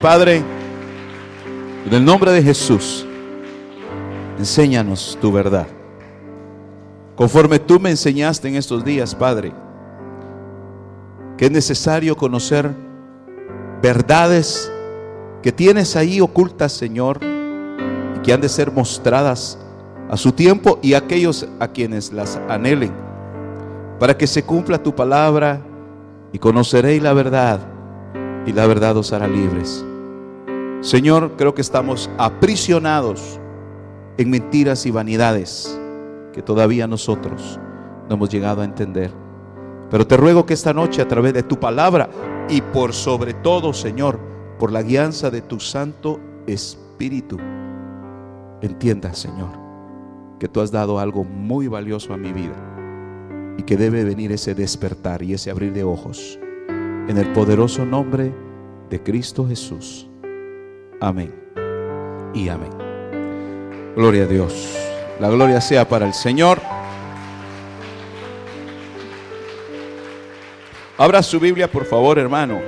Padre, en el nombre de Jesús, enséñanos tu verdad. Conforme tú me enseñaste en estos días, Padre, que es necesario conocer verdades que tienes ahí ocultas, Señor, y que han de ser mostradas a su tiempo y a aquellos a quienes las anhelen, para que se cumpla tu palabra y conoceréis la verdad y la verdad os hará libres. Señor, creo que estamos aprisionados en mentiras y vanidades que todavía nosotros no hemos llegado a entender. Pero te ruego que esta noche a través de tu palabra y por sobre todo, Señor, por la guianza de tu Santo Espíritu, entiendas, Señor, que tú has dado algo muy valioso a mi vida y que debe venir ese despertar y ese abrir de ojos en el poderoso nombre de Cristo Jesús. Amén. Y amén. Gloria a Dios. La gloria sea para el Señor. Abra su Biblia, por favor, hermano.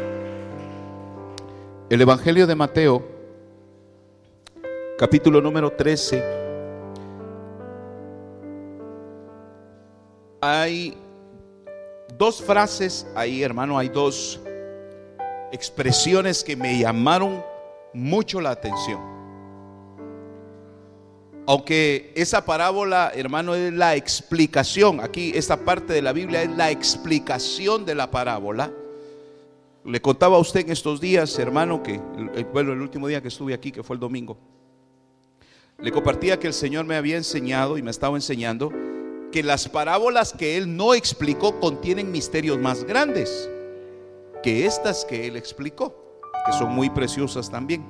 El Evangelio de Mateo, capítulo número 13. Hay dos frases ahí, hermano, hay dos expresiones que me llamaron mucho la atención. Aunque esa parábola, hermano, es la explicación, aquí esta parte de la Biblia es la explicación de la parábola. Le contaba a usted en estos días, hermano, que, bueno, el último día que estuve aquí, que fue el domingo, le compartía que el Señor me había enseñado y me estaba enseñando que las parábolas que Él no explicó contienen misterios más grandes que estas que Él explicó que son muy preciosas también.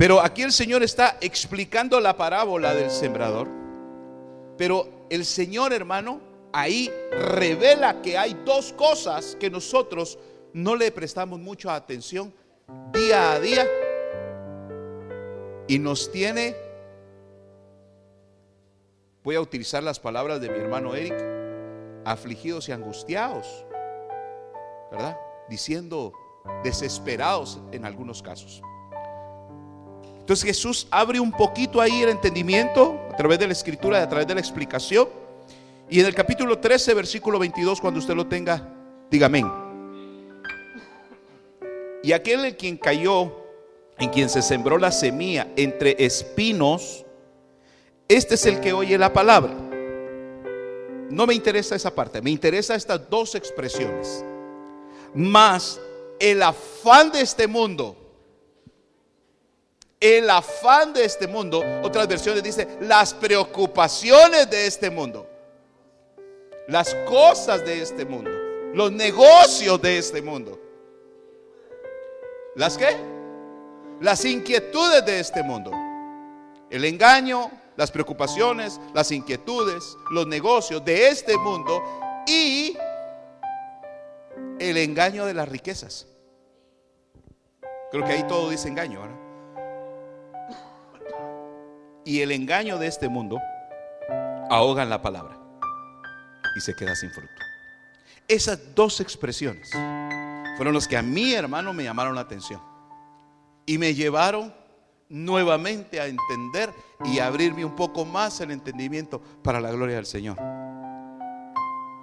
Pero aquí el Señor está explicando la parábola del sembrador. Pero el Señor, hermano, ahí revela que hay dos cosas que nosotros no le prestamos mucha atención día a día. Y nos tiene, voy a utilizar las palabras de mi hermano Eric, afligidos y angustiados, ¿verdad? Diciendo, desesperados en algunos casos. Entonces Jesús abre un poquito ahí el entendimiento a través de la escritura, a través de la explicación. Y en el capítulo 13, versículo 22, cuando usted lo tenga, diga amén. Y aquel en quien cayó, en quien se sembró la semilla entre espinos, este es el que oye la palabra. No me interesa esa parte, me interesa estas dos expresiones. Más el afán de este mundo, el afán de este mundo, otras versiones dice, las preocupaciones de este mundo, las cosas de este mundo, los negocios de este mundo. ¿Las qué? Las inquietudes de este mundo. El engaño, las preocupaciones, las inquietudes, los negocios de este mundo y el engaño de las riquezas. Creo que ahí todo dice engaño. Y el engaño de este mundo ahogan la palabra y se queda sin fruto. Esas dos expresiones fueron las que a mi hermano me llamaron la atención y me llevaron nuevamente a entender y abrirme un poco más el entendimiento para la gloria del Señor,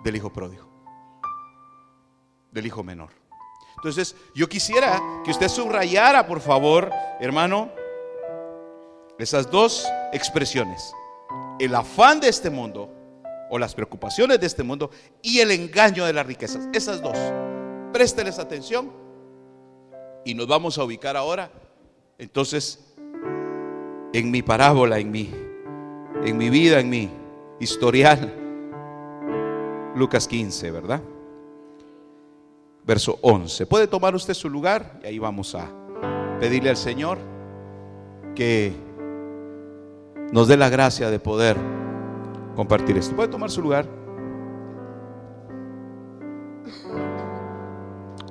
del Hijo pródigo, del Hijo menor. Entonces, yo quisiera que usted subrayara, por favor, hermano, esas dos expresiones. El afán de este mundo o las preocupaciones de este mundo y el engaño de las riquezas. Esas dos. Présteles atención y nos vamos a ubicar ahora. Entonces, en mi parábola, en mi, en mi vida, en mi historial. Lucas 15, ¿verdad? Verso 11. ¿Puede tomar usted su lugar? Y ahí vamos a pedirle al Señor que nos dé la gracia de poder compartir esto. ¿Puede tomar su lugar?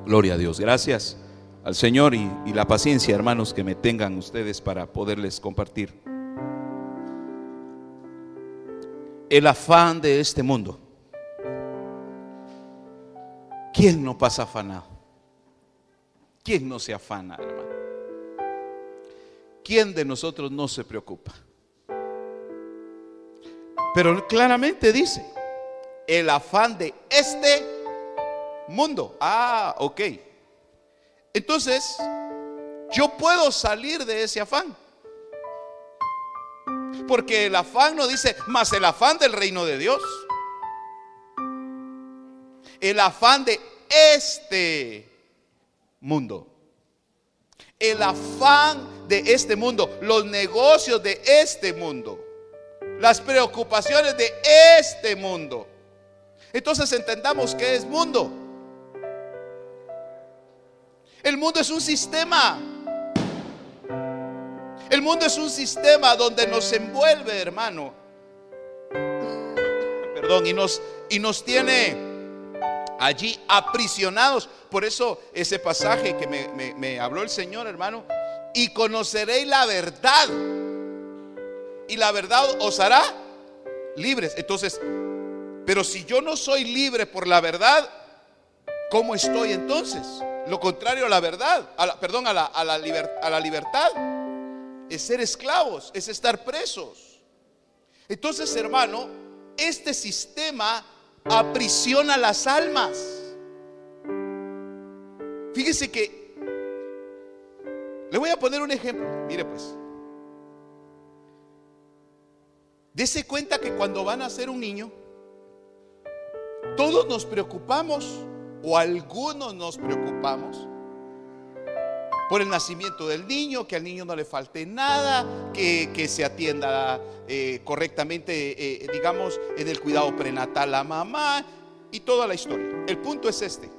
Gloria a Dios. Gracias al Señor y, y, la paciencia, hermanos, que me tengan ustedes para poderles compartir. El afán de este mundo. ¿Quién no pasa afanado? ¿Quién no se afana, hermano? ¿Quién de nosotros no se preocupa? Pero claramente dice, el afán de este mundo. Ah, ok. Entonces, yo puedo salir de ese afán. Porque el afán no dice, más el afán del reino de Dios. El afán de este mundo. El afán de este mundo. Los negocios de este mundo. Las preocupaciones de este mundo. Entonces entendamos que es mundo. El mundo es un sistema. El mundo es un sistema donde nos envuelve, hermano. Perdón, y nos, y nos tiene allí aprisionados. Por eso ese pasaje que me, me habló el Señor, hermano, y conoceréis la verdad. Y la verdad os hará libres. Entonces, pero si yo no soy libre por la verdad, ¿cómo estoy entonces? Lo contrario a la verdad, perdón, a la, a, la a la libertad, es ser esclavos, es estar presos. Entonces, hermano, este sistema aprisiona las almas. Fíjese que le voy a poner un ejemplo. Mire pues. Dese cuenta que cuando van a ser un niño, todos nos preocupamos o algunos nos preocupamos por el nacimiento del niño, que al niño no le falte nada, que, se atienda eh, correctamente, eh, digamos, en el cuidado prenatal a mamá y toda la historia. El punto es este.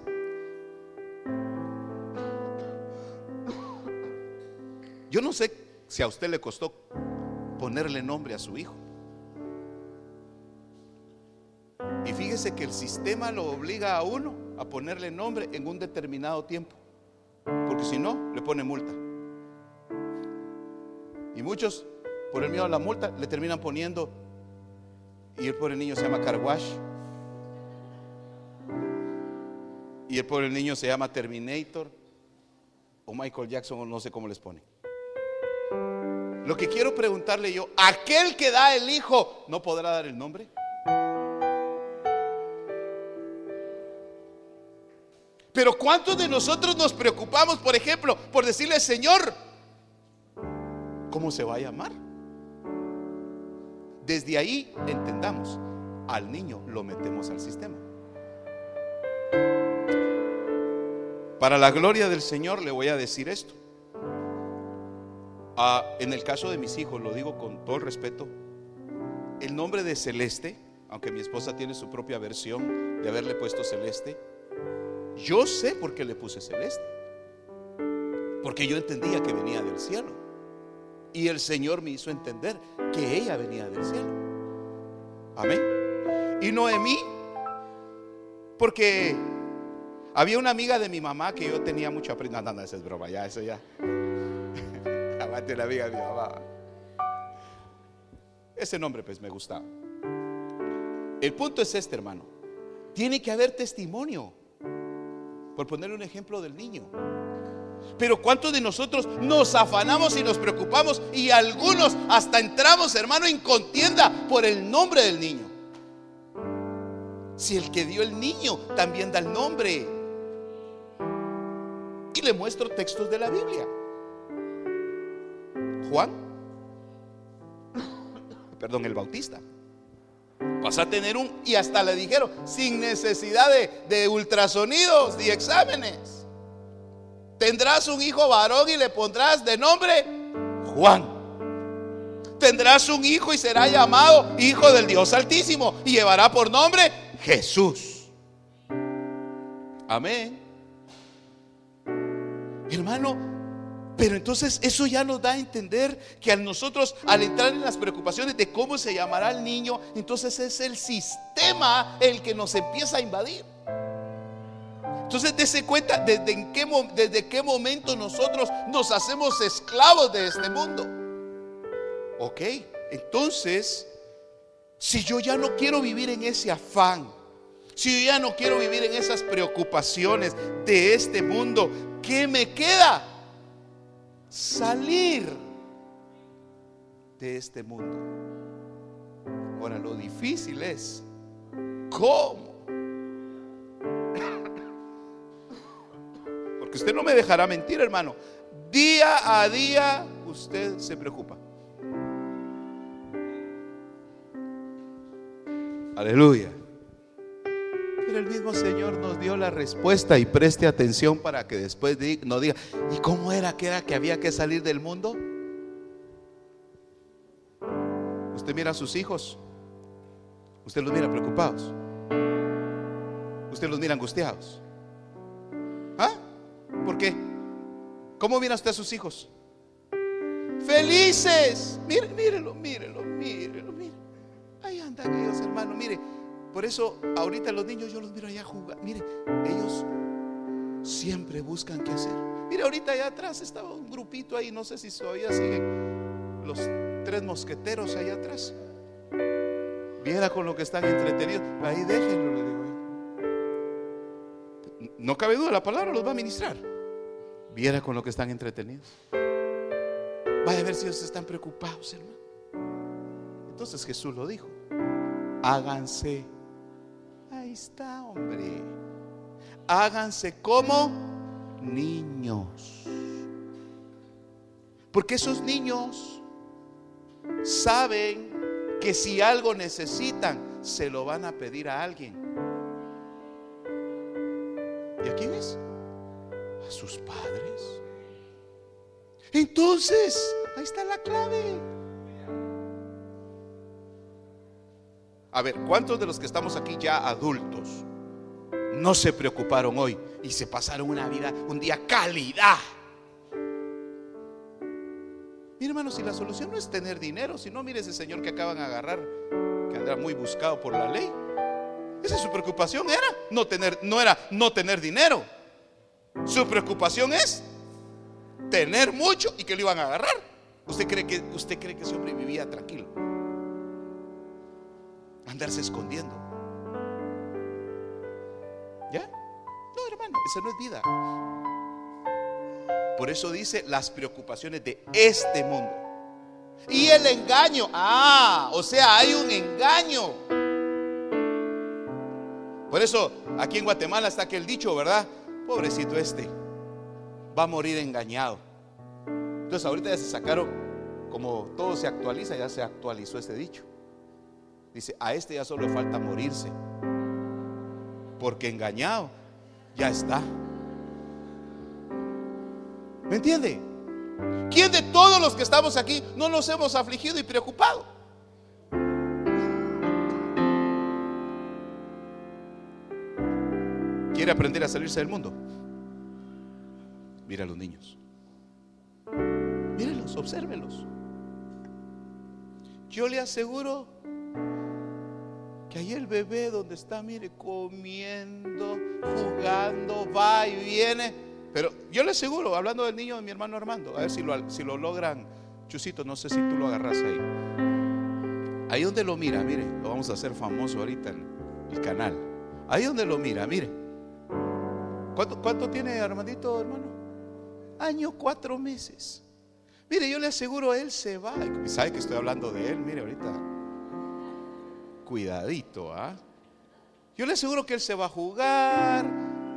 Yo no sé si a usted le costó ponerle nombre a su hijo. Y fíjese que el sistema lo obliga a uno a ponerle nombre en un determinado tiempo. Porque si no, le pone multa. Y muchos, por el miedo a la multa, le terminan poniendo, y el pobre niño se llama Carwash. Y el pobre niño se llama Terminator. O Michael Jackson, o no sé cómo les pone. Lo que quiero preguntarle yo, aquel que da el hijo, ¿no podrá dar el nombre? Pero ¿cuántos de nosotros nos preocupamos, por ejemplo, por decirle, Señor, ¿cómo se va a llamar? Desde ahí entendamos, al niño lo metemos al sistema. Para la gloria del Señor le voy a decir esto. Ah, en el caso de mis hijos, lo digo con todo el respeto, el nombre de Celeste, aunque mi esposa tiene su propia versión de haberle puesto Celeste, yo sé por qué le puse celeste. Porque yo entendía que venía del cielo. Y el Señor me hizo entender que ella venía del cielo. Amén. Y Noemí, porque había una amiga de mi mamá que yo tenía mucho aprendido. No, no, esa es broma, ya, eso ya. Aguante la amiga de mi mamá. Ese nombre pues me gustaba. El punto es este, hermano. Tiene que haber testimonio por poner un ejemplo del niño. Pero ¿cuántos de nosotros nos afanamos y nos preocupamos y algunos hasta entramos, hermano, en contienda por el nombre del niño? Si el que dio el niño también da el nombre. Y le muestro textos de la Biblia. Juan, perdón, el Bautista. Vas a tener un, y hasta le dijeron, sin necesidad de, ultrasonidos y exámenes. Tendrás un hijo varón y le pondrás de nombre Juan. Tendrás un hijo y será llamado Hijo del Dios Altísimo y llevará por nombre Jesús. Amén. Hermano, pero entonces eso ya nos da a entender que a nosotros, al entrar en las preocupaciones de cómo se llamará el niño, entonces es el sistema el que nos empieza a invadir. Entonces, dése cuenta desde, qué, desde qué momento nosotros nos hacemos esclavos de este mundo. Ok, entonces, si yo ya no quiero vivir en ese afán, si yo ya no quiero vivir en esas preocupaciones de este mundo, ¿qué me queda? Salir de este mundo. Ahora, lo difícil es, ¿cómo? Porque usted no me dejará mentir, hermano. Día a día usted se preocupa. Aleluya. El mismo Señor nos dio la respuesta y preste atención para que después no diga, ¿y cómo era que era que había que salir del mundo? Usted mira a sus hijos, usted los mira preocupados, usted los mira angustiados. ¿Ah? ¿Por qué? ¿Cómo mira usted a sus hijos? Felices. Mire, mírelo, mírelo, mírelo, mire. Ahí andan ellos, hermano. Mire, por eso ahorita los niños yo los miro allá jugar. Mire, ellos siempre buscan qué hacer. Mire, ahorita allá atrás estaba un grupito ahí, no sé si todavía siguen los tres mosqueteros allá atrás. Viera con lo que están entretenidos. Ahí déjenlo, le digo. No cabe duda, la palabra los va a ministrar. Viera con lo que están entretenidos. Vaya a ver si ellos están preocupados, hermano. Entonces Jesús lo dijo. Háganse. Hombre. Háganse como niños. Porque esos niños saben que si algo necesitan, se lo van a pedir a alguien. ¿Y a quiénes? A sus padres. Entonces, ahí está la clave. A ver, ¿cuántos de los que estamos aquí ya adultos no se preocuparon hoy y se pasaron una vida, un día calidad? Mire, hermano, si la solución no es tener dinero, si no, mire ese señor que acaban de agarrar, que andará muy buscado por la ley. Esa es su preocupación era no tener, no era no tener dinero. Su preocupación es tener mucho y que lo iban a agarrar. ¿Usted cree que, usted cree que ese hombre vivía tranquilo? Andarse escondiendo. ¿Ya? No, hermano, esa no es vida. Por eso dice las preocupaciones de este mundo. Y el engaño. Ah, o sea, hay un engaño. Por eso aquí en Guatemala está aquel dicho, ¿verdad? Pobrecito este, va a morir engañado. Entonces ahorita ya se sacaron, como todo se actualiza, ya se actualizó este dicho. Dice, a este ya solo le falta morirse. Porque engañado ya está. ¿Me entiende? ¿Quién de todos los que estamos aquí no nos hemos afligido y preocupado? ¿Quiere aprender a salirse del mundo? Mira a los niños. Mírenlos, obsérvelos. Yo le aseguro ahí el bebé donde está, mire, comiendo, jugando, va y viene. Pero yo le aseguro, hablando del niño de mi hermano Armando, a ver si lo, si lo logran, Chusito, no sé si tú lo agarras ahí. Ahí donde lo mira, mire, lo vamos a hacer famoso ahorita en el canal. Ahí donde lo mira, mire. ¿Cuánto, cuánto tiene Armandito, hermano? Año, cuatro meses. Mire, yo le aseguro, él se va. ¿Sabe que estoy hablando de él? Mire, ahorita. Cuidadito, ¿ah? Yo le aseguro que él se va a jugar,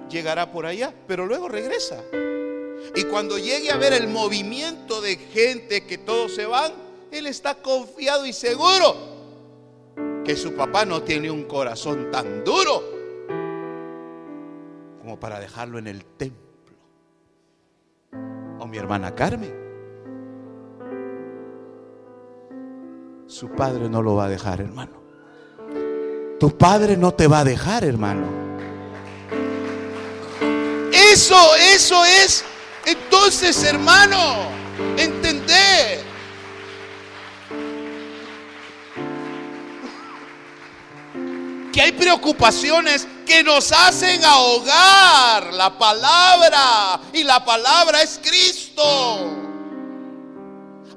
llegará por allá, pero luego regresa. Y cuando llegue a ver el movimiento de gente que todos se van, él está confiado y seguro que su papá no tiene un corazón tan duro como para dejarlo en el templo. O mi hermana Carmen. Su padre no lo va a dejar, hermano. Tu padre no te va a dejar, hermano. Eso, eso es, Entonces, hermano, entender. Que hay preocupaciones que nos hacen ahogar la palabra. Y la palabra es Cristo.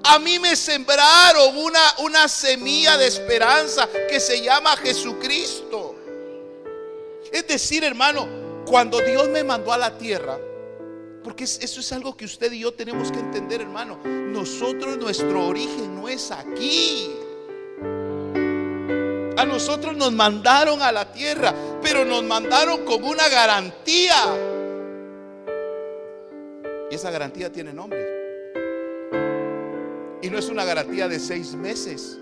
A mí me sembraron una, una semilla de esperanza que se llama Jesucristo. Es decir, hermano, cuando Dios me mandó a la tierra, porque eso es algo que usted y yo tenemos que entender, hermano. Nosotros, nuestro origen no es aquí. A nosotros nos mandaron a la tierra, pero nos mandaron con una garantía. Y esa garantía tiene nombre. Y no es una garantía de seis meses.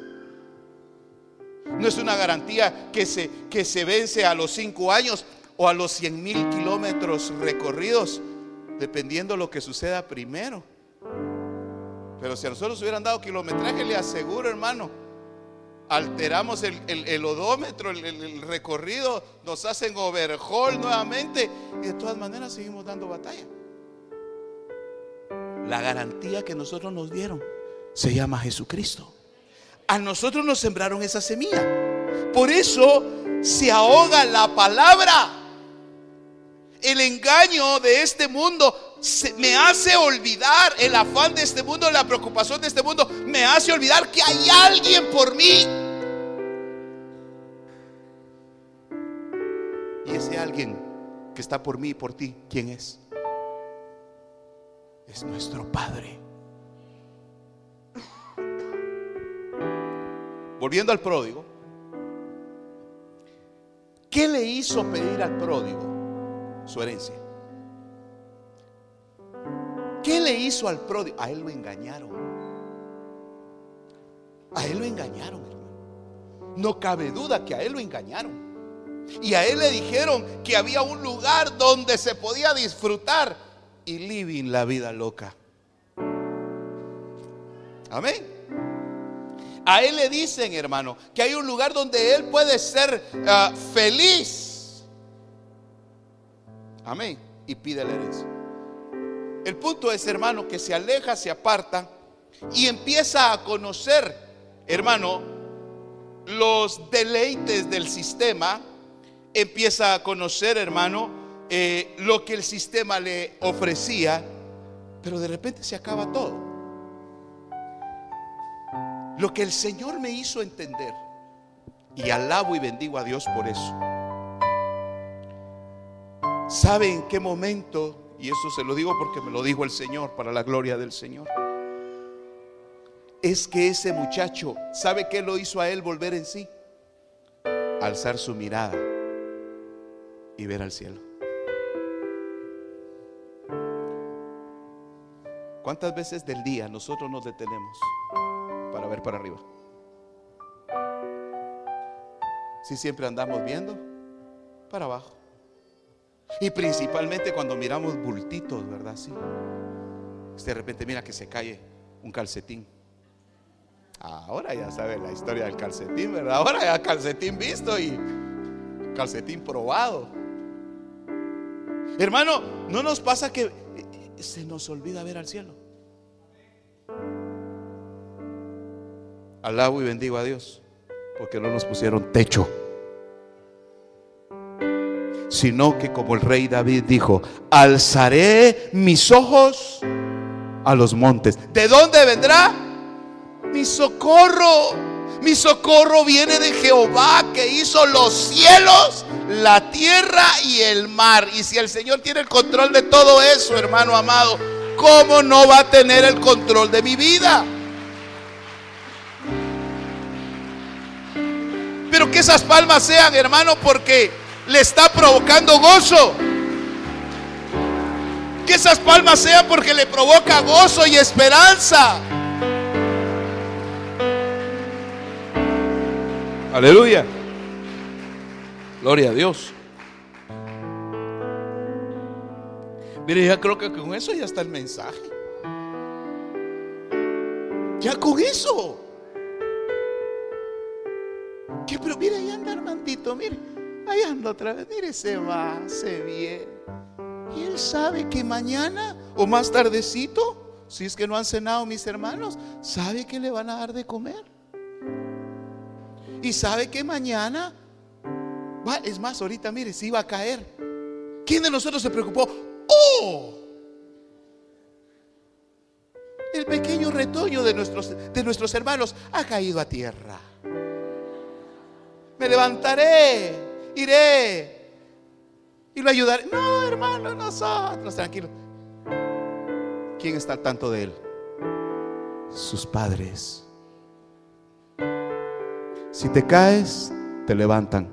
No es una garantía que se, que se vence a los cinco años o a los cien mil kilómetros recorridos, dependiendo lo que suceda primero. Pero si a nosotros hubieran dado kilometraje, le aseguro, hermano, alteramos el, odómetro, el, el, recorrido, nos hacen overhaul nuevamente y de todas maneras seguimos dando batalla. La garantía que nosotros nos dieron se llama Jesucristo. A nosotros nos sembraron esa semilla. Por eso se ahoga la palabra. El engaño de este mundo me hace olvidar el afán de este mundo, la preocupación de este mundo, me hace olvidar que hay alguien por mí. Y ese alguien que está por mí y por ti, ¿quién es? Es nuestro Padre. Volviendo al pródigo, ¿qué le hizo pedir al pródigo su herencia? ¿Qué le hizo al pródigo? A él lo engañaron. A él lo engañaron, hermano. No cabe duda que a él lo engañaron. Y a él le dijeron que había un lugar donde se podía disfrutar y living la vida loca. Amén. A él le dicen, hermano, que hay un lugar donde él puede ser ah, feliz. Amén. Y pide la herencia. El punto es, hermano, que se aleja, se aparta y empieza a conocer, hermano, los deleites del sistema. Empieza a conocer, hermano, eh, lo que el sistema le ofrecía. Pero de repente se acaba todo. Lo que el Señor me hizo entender. Y alabo y bendigo a Dios por eso. ¿Sabe en qué momento? Y eso se lo digo porque me lo dijo el Señor para la gloria del Señor. Es que ese muchacho, ¿sabe qué lo hizo a él volver en sí? Alzar su mirada y ver al cielo. ¿Cuántas veces del día nosotros nos detenemos? Para ver para arriba. Si siempre andamos viendo para abajo. Y principalmente cuando miramos bultitos, ¿verdad? Sí. De repente mira que se cae un calcetín. Ahora ya sabe la historia del calcetín, ¿verdad? Ahora ya calcetín visto y calcetín probado. Hermano, no nos pasa que se nos olvida ver al cielo. Alabo y bendigo a Dios, porque no nos pusieron techo, sino que como el rey David dijo, alzaré mis ojos a los montes. ¿De dónde vendrá? Mi socorro. Mi socorro viene de Jehová que hizo los cielos, la tierra y el mar. Y si el Señor tiene el control de todo eso, hermano amado, ¿cómo no va a tener el control de mi vida? Que esas palmas sean, hermano, porque le está provocando gozo. Que esas palmas sean porque le provoca gozo y esperanza. Aleluya. Gloria a Dios. Mire, ya creo que con eso ya está el mensaje. Ya con eso. Pero mire, ahí anda Armandito, mire. Ahí anda otra vez. Mire, se va, se viene. Y Él sabe que mañana o más tardecito, si es que no han cenado mis hermanos, sabe que le van a dar de comer. Y sabe que mañana, va, es más, ahorita mire, si iba a caer. ¿Quién de nosotros se preocupó? ¡Oh! El pequeño retoño de nuestros, de nuestros hermanos ha caído a tierra. Me levantaré, iré y lo ayudaré. No, hermano, nosotros, tranquilo. ¿Quién está al tanto de él? Sus padres. Si te caes, te levantan.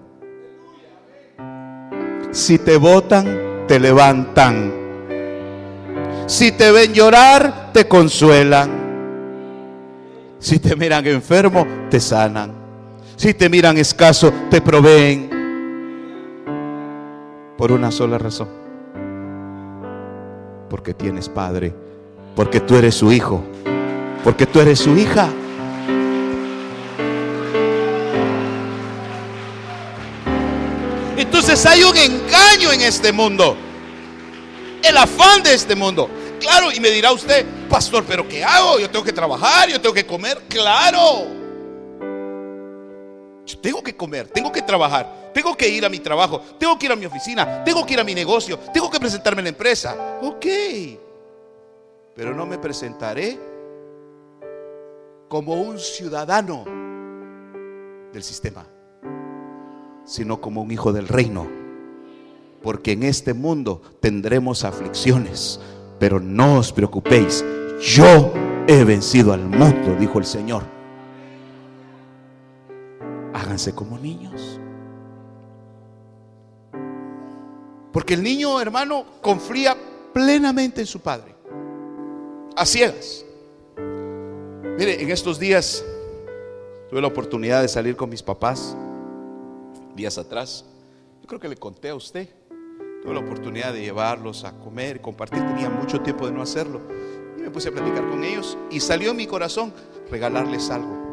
Si te botan, te levantan. Si te ven llorar, te consuelan. Si te miran enfermo, te sanan. Si te miran escaso, te proveen. Por una sola razón. Porque tienes padre. Porque tú eres su hijo. Porque tú eres su hija. Entonces hay un engaño en este mundo. El afán de este mundo. Claro, y me dirá usted, pastor, pero ¿qué hago? Yo tengo que trabajar, yo tengo que comer. Claro. Tengo que comer, tengo que trabajar, tengo que ir a mi trabajo, tengo que ir a mi oficina, tengo que ir a mi negocio, tengo que presentarme en la empresa. Ok. Pero no me presentaré como un ciudadano del sistema, sino como un hijo del reino. Porque en este mundo tendremos aflicciones pero no os preocupéis, yo he vencido al mundo, dijo el Señor. Háganse como niños. Porque el niño, hermano, confía plenamente en su padre. A ciegas. Mire, en estos días tuve la oportunidad de salir con mis papás, días atrás. Yo creo que le conté a usted Tuve la oportunidad de llevarlos a comer compartir. Tenía mucho tiempo de no hacerlo. Y me puse a platicar con ellos. Y salió en mi corazón regalarles algo.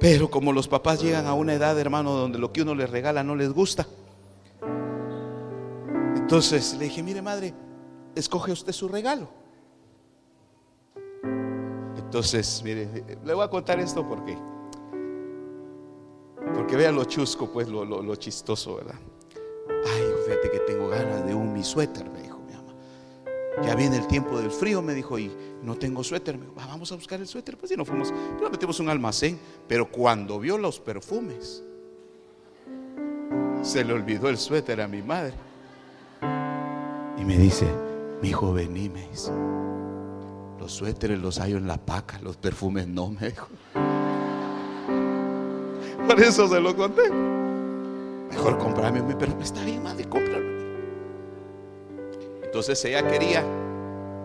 Pero como los papás llegan a una edad, hermano, donde lo que uno les regala no les gusta. Entonces le dije, mire madre, escoge usted su regalo. Entonces, mire, le voy a contar esto porque, porque vean lo chusco, pues lo, lo chistoso, ¿verdad? Ay, fíjate que tengo ganas de un mi suéter, mamá. Ya viene el tiempo del frío, me dijo, y no tengo suéter. Me dijo, vamos a buscar el suéter. Pues y nos fuimos, nos metimos un almacén. Pero cuando vio los perfumes, se le olvidó el suéter a mi madre. Y me dice, mi hijo, vení, me dice. Los suéteres los hay en la paca, los perfumes no, me dijo. Por eso se lo conté. Mejor comprarme mi perfume. Está bien, madre, cómpralo. Entonces ella quería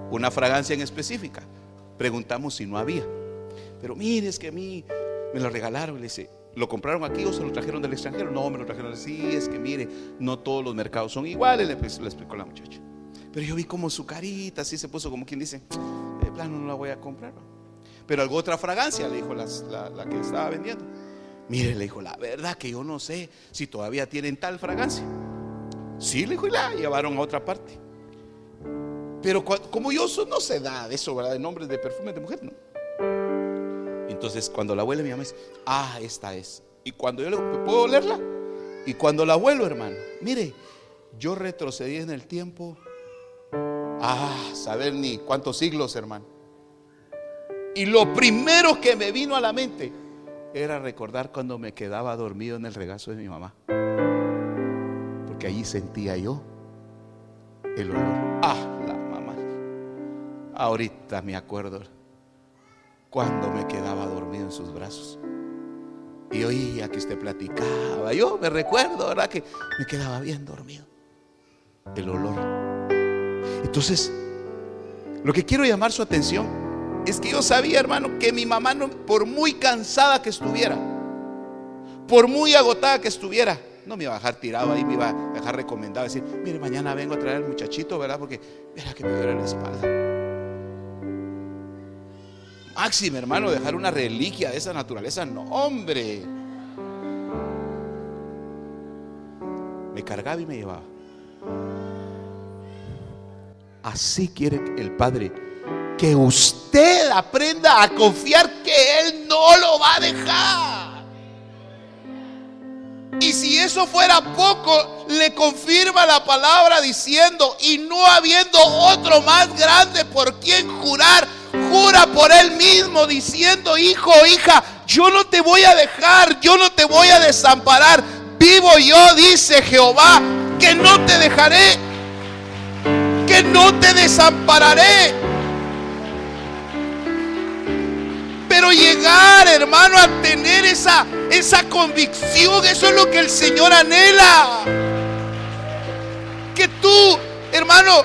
una fragancia en específica. Preguntamos si no había. Pero mire, es que a mí me lo regalaron. Le dice, ¿lo compraron aquí o se lo trajeron del extranjero? No, me lo trajeron. Sí, es que mire, no todos los mercados son iguales, le, explicó la muchacha. Pero yo vi como su carita, así se puso como quien dice, de plano no la voy a comprar. Pero algo otra fragancia, le dijo la que estaba vendiendo. Mire, le dijo, la verdad que yo no sé si todavía tienen tal fragancia. Sí, le dijo, y la llevaron a otra parte. Pero como yo no se da eso, ¿verdad? De nombres de perfumes de mujer, ¿no? Entonces, cuando la abuela mi mamá dice, ah, esta es. Y cuando yo le ¿puedo olerla? Y cuando la abuelo, hermano, mire, yo retrocedí en el tiempo, ah, saber ni cuántos siglos, hermano. Y lo primero que me vino a la mente, era recordar cuando me quedaba dormido en el regazo de mi mamá. Porque allí sentía yo el olor. Ah. Ahorita me acuerdo cuando me quedaba dormido en sus brazos. Y oía que usted platicaba. Yo me recuerdo, ¿verdad? Que me quedaba bien dormido. El olor. Entonces, lo que quiero llamar su atención es que yo sabía, hermano, que mi mamá, no, por muy cansada que estuviera, por muy agotada que estuviera, no me iba a dejar tirado ahí, me iba a dejar recomendado, decir, mire, mañana vengo a traer al muchachito, ¿verdad? Porque verá que me duele la espalda. Máximo, hermano, dejar una reliquia de esa naturaleza, no, hombre. Me cargaba y me llevaba. Así quiere el Padre que usted aprenda a confiar que Él no lo va a dejar. Y si eso fuera poco, le confirma la palabra diciendo, y no habiendo otro más grande por quien jurar, jura por Él mismo diciendo, hijo, hija, yo no te voy a dejar, yo no te voy a desamparar. Vivo yo, dice Jehová, que no te dejaré, que no te desampararé. Pero llegar, hermano, a tener esa, esa convicción, eso es lo que el Señor anhela. Que tú, hermano,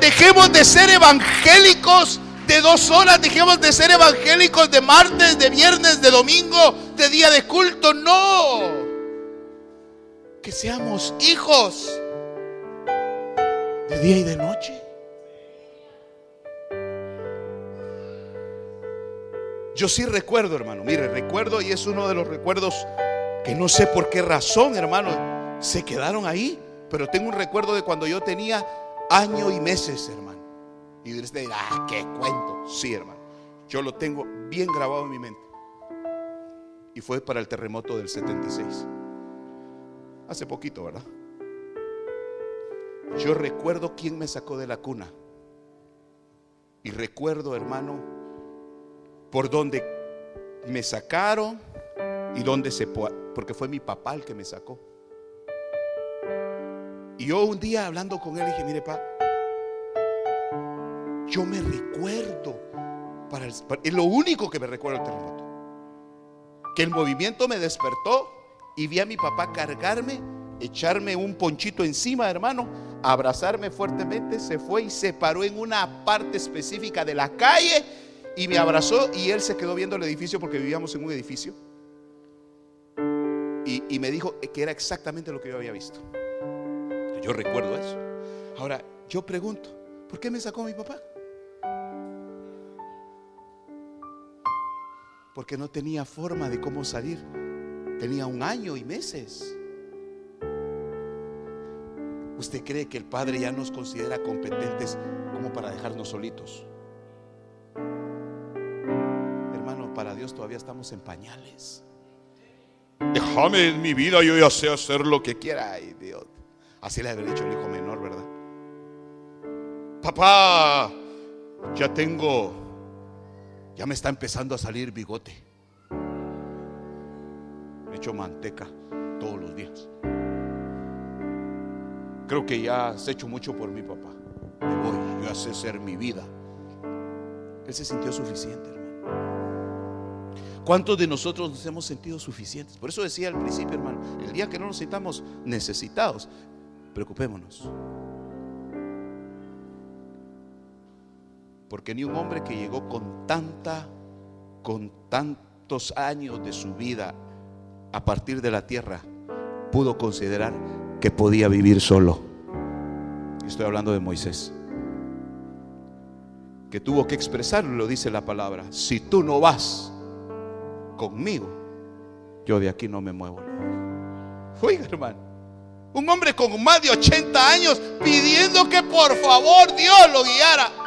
dejemos de ser evangélicos de dos horas, dejemos de ser evangélicos de martes, de viernes, de domingo, de día de culto. No. Que seamos hijos de día y de noche. Yo sí recuerdo, hermano, mire, recuerdo y es uno de los recuerdos que no sé por qué razón, hermano, se quedaron ahí, pero tengo un recuerdo de cuando yo tenía año y meses, hermano. Y usted dirá, ah, qué cuento. Sí, hermano, yo lo tengo bien grabado en mi mente. Y fue para el terremoto del 76. Hace poquito, ¿verdad? Yo recuerdo quién me sacó de la cuna. Y recuerdo, hermano, por dónde me sacaron y dónde se porque fue mi papá el que me sacó. Y yo un día hablando con él dije, mire, papá, yo me recuerdo para es lo único que me recuerdo el terremoto. Que el movimiento me despertó y vi a mi papá cargarme, echarme un ponchito encima, hermano, abrazarme fuertemente, se fue y se paró en una parte específica de la calle y me abrazó y él se quedó viendo el edificio porque vivíamos en un edificio. Y, me dijo que era exactamente lo que yo había visto. Yo recuerdo eso. Ahora, yo pregunto, ¿por qué me sacó mi papá? Porque no tenía forma de cómo salir. Tenía un año y meses. ¿Usted cree que el Padre ya nos considera competentes como para dejarnos solitos? para Dios todavía estamos en pañales. Déjame en mi vida, yo ya sé hacer lo que quiera. Ay, Dios. Así le había dicho el hijo menor, ¿verdad? Papá, ya tengo, ya me está empezando a salir bigote. Me echo manteca todos los días. Creo que ya has hecho mucho por mi papá. Me voy, yo sé ser mi vida. Él se sintió suficiente. ¿Cuántos de nosotros nos hemos sentido suficientes? Por eso decía al principio, hermano, el día que no nos sintamos necesitados, preocupémonos. Porque ni un hombre que llegó con tanta, con tantos años de su vida a partir de la tierra, pudo considerar que podía vivir solo. Estoy hablando de Moisés. Que tuvo que expresarlo, lo dice la palabra. Si tú no vas, conmigo, yo de aquí no me muevo. Oiga, hermano, un hombre con más de 80 años pidiendo que por favor Dios lo guiara.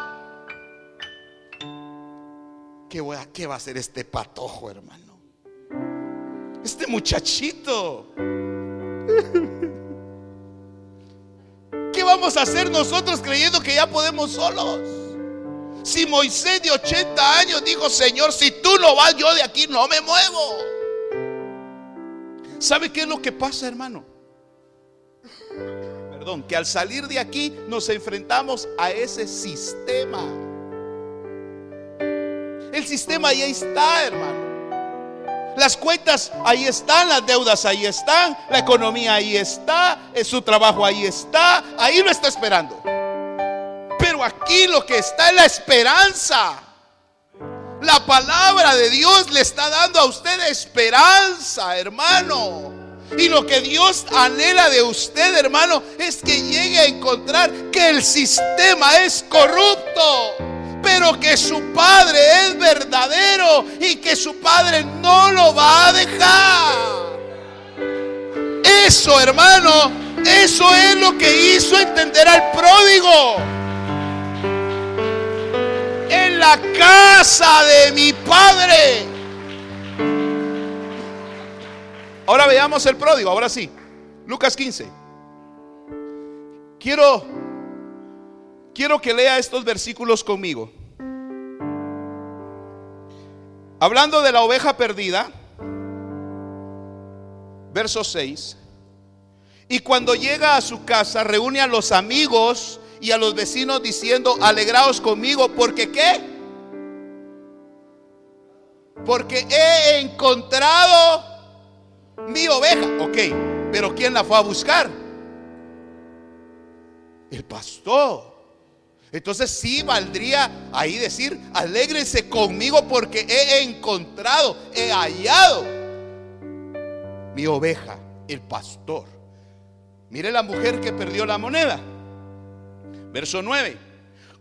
¿Qué, voy a, ¿Qué va a hacer este patojo, hermano? Este muchachito. ¿Qué vamos a hacer nosotros creyendo que ya podemos solos? Si Moisés de 80 años dijo, Señor, si tú no vas, yo de aquí no me muevo. ¿Sabe qué es lo que pasa, hermano? Perdón, que al salir de aquí nos enfrentamos a ese sistema. El sistema ahí está, hermano. Las cuentas ahí están, las deudas ahí están, la economía ahí está, su trabajo ahí está, ahí lo está esperando aquí lo que está es la esperanza. La palabra de Dios le está dando a usted esperanza, hermano. Y lo que Dios anhela de usted, hermano, es que llegue a encontrar que el sistema es corrupto, pero que su Padre es verdadero y que su Padre no lo va a dejar. Eso, hermano, eso es lo que hizo entender al pródigo. la casa de mi padre. Ahora veamos el pródigo, ahora sí. Lucas 15. Quiero quiero que lea estos versículos conmigo. Hablando de la oveja perdida, verso 6. Y cuando llega a su casa, reúne a los amigos y a los vecinos diciendo, alegraos conmigo, porque qué? Porque he encontrado mi oveja. Ok, pero ¿quién la fue a buscar? El pastor. Entonces sí valdría ahí decir, alégrense conmigo porque he encontrado, he hallado mi oveja, el pastor. Mire la mujer que perdió la moneda. Verso 9.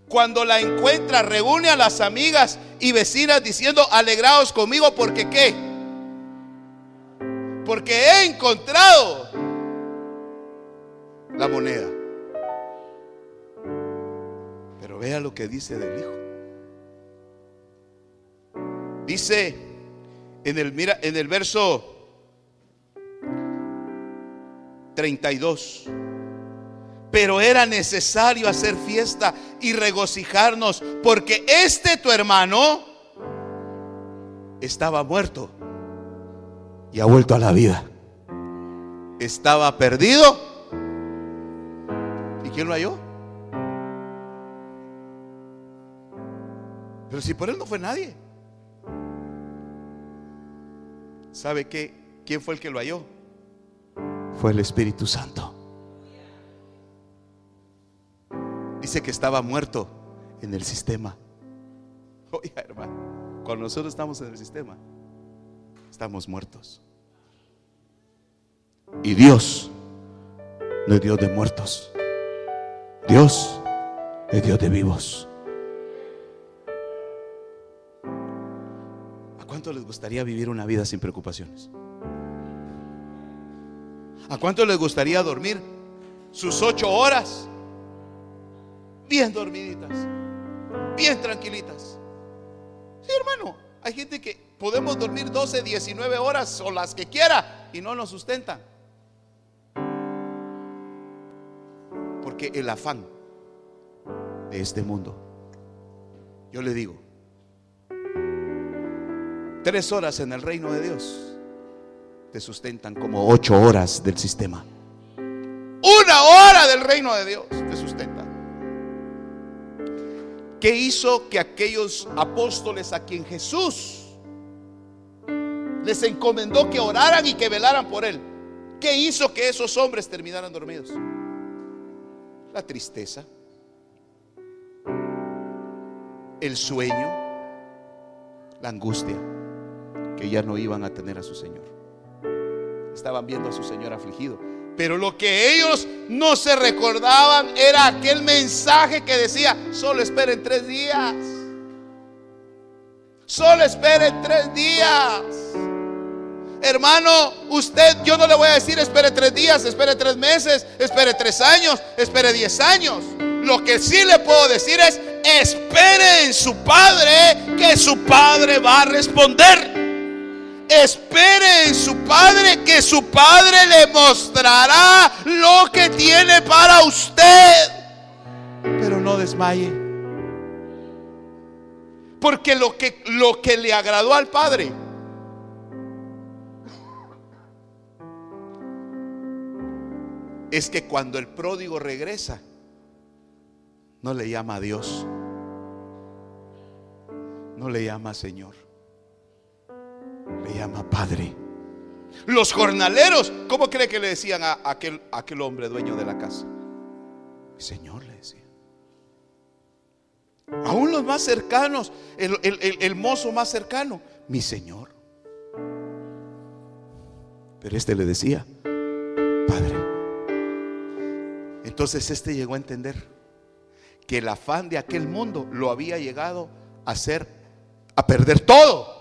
Cuando la encuentra, reúne a las amigas y vecinas diciendo, alegraos conmigo porque qué? Porque he encontrado la moneda. Vea lo que dice del hijo. Dice en el, mira, en el verso 32. Pero era necesario hacer fiesta y regocijarnos porque este tu hermano estaba muerto y ha vuelto a la vida. Estaba perdido. ¿Y quién lo halló? Pero si por él no fue nadie. ¿Sabe qué? ¿Quién fue el que lo halló? Fue el Espíritu Santo. Dice que estaba muerto en el sistema. Oiga, hermano, cuando nosotros estamos en el sistema, estamos muertos. Y Dios no es Dios de muertos. Dios es Dios de vivos. Cuánto les gustaría vivir una vida sin preocupaciones? ¿A cuánto les gustaría dormir sus ocho horas? Bien dormiditas, bien tranquilitas. Sí, hermano, hay gente que podemos dormir 12, 19 horas o las que quiera y no nos sustentan. Porque el afán de este mundo, yo le digo, tres horas en el reino de Dios te sustentan como ocho horas del sistema. Una hora del reino de Dios te sustenta. ¿Qué hizo que aquellos apóstoles a quien Jesús les encomendó que oraran y que velaran por él? ¿Qué hizo que esos hombres terminaran dormidos? La tristeza, el sueño, la angustia, que ya no iban a tener a su Señor estaban viendo a su Señor afligido. Pero lo que ellos no se recordaban era aquel mensaje que decía, solo esperen tres días. Solo esperen tres días. Hermano, usted, yo no le voy a decir espere tres días, espere tres meses, espere tres años, espere diez años. Lo que sí le puedo decir es, espere en su Padre, que su Padre va a responder. Espere en su Padre que su Padre le mostrará lo que tiene para usted. Pero no desmaye. Porque lo que, lo que le agradó al Padre es que cuando el pródigo regresa, no le llama a Dios, no le llama Señor le llama Padre. Los jornaleros, ¿cómo cree que le decían a aquel, aquel hombre dueño de la casa? Señor le decía. Aún los más cercanos, el, el mozo más cercano, mi Señor. Pero este le decía, Padre. Entonces este llegó a entender que el afán de aquel mundo lo había llegado a hacer, a perder todo.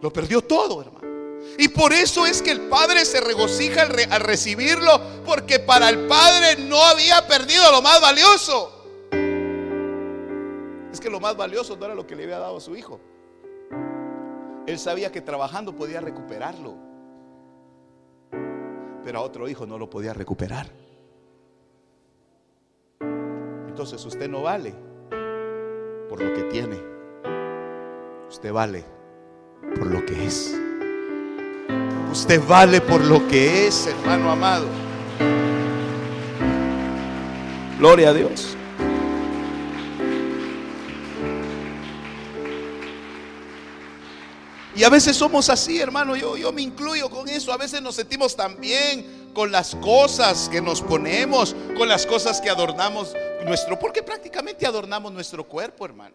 Lo perdió todo, hermano. Y por eso es que el Padre se regocija al, recibirlo, porque para el Padre no había perdido lo más valioso. Es que lo más valioso no era lo que le había dado a su hijo. Él sabía que trabajando podía recuperarlo. Pero a otro hijo no lo podía recuperar. Entonces usted no vale por lo que tiene. Usted vale por lo que es. Usted vale por lo que es, hermano amado. Gloria a Dios. Y a veces somos así, hermano. Yo, yo me incluyo con eso. A veces nos sentimos tan bien con las cosas que nos ponemos, con las cosas que adornamos nuestro, porque prácticamente adornamos nuestro cuerpo, hermano.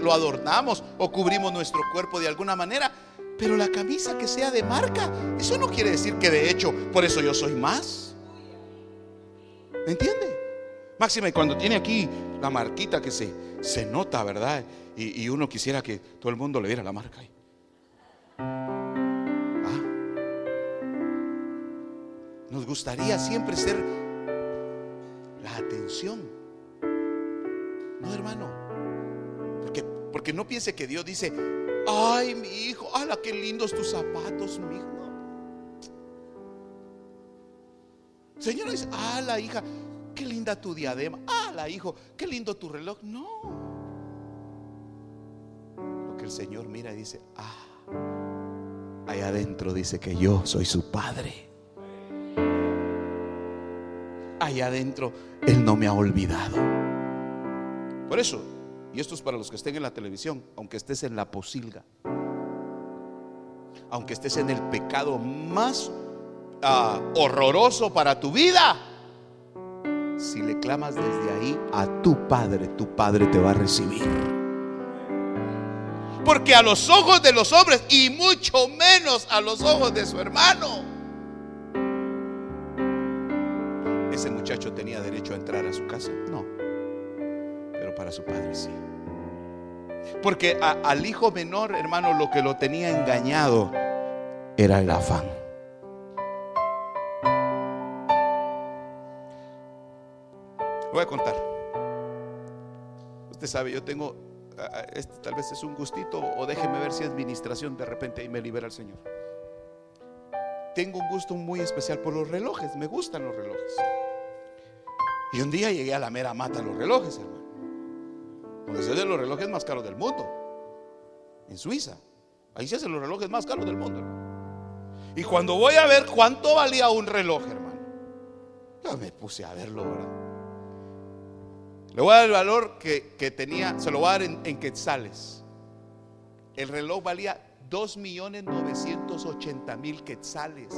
Lo, adornamos o cubrimos nuestro cuerpo de alguna manera. Pero la camisa que sea de marca, eso no quiere decir que de hecho por eso yo soy más. ¿Me entiende? Máxima, y cuando tiene aquí la marquita que se, se nota, ¿verdad? Y, uno quisiera que todo el mundo le viera la marca ahí. ¿Ah? Nos gustaría siempre ser la atención. No, hermano. Porque, porque no piense que Dios dice, ay, mi hijo, ala, qué lindos tus zapatos, mi hijo. Señora dice, ala, hija, qué linda tu diadema. Ala, hijo, qué lindo tu reloj. No el Señor mira y dice, ah, allá adentro dice que yo soy su padre. Allá adentro Él no me ha olvidado. Por eso, y esto es para los que estén en la televisión, aunque estés en la posilga, aunque estés en el pecado más ah, horroroso para tu vida, si le clamas desde ahí a tu Padre, tu Padre te va a recibir. Porque a los ojos de los hombres y mucho menos a los ojos de su hermano, ese muchacho tenía derecho a entrar a su casa. No. Para su padre sí. Porque al hijo menor, hermano, lo que lo tenía engañado era el afán. Voy a contar. Usted sabe, yo tengo este tal vez es un gustito o déjeme ver si administración de repente y me libera el Señor. Tengo un gusto muy especial por los relojes, me gustan los relojes. Y un día llegué a la mera mata los relojes, hermano. Donde se de los relojes más caros del mundo. En Suiza. Ahí se hacen los relojes más caros del mundo. Y cuando voy a ver cuánto valía un reloj, hermano, yo me puse a verlo, ¿verdad? Le voy a dar el valor que, tenía, se lo voy a dar en, quetzales. El reloj valía 2.980.000 quetzales.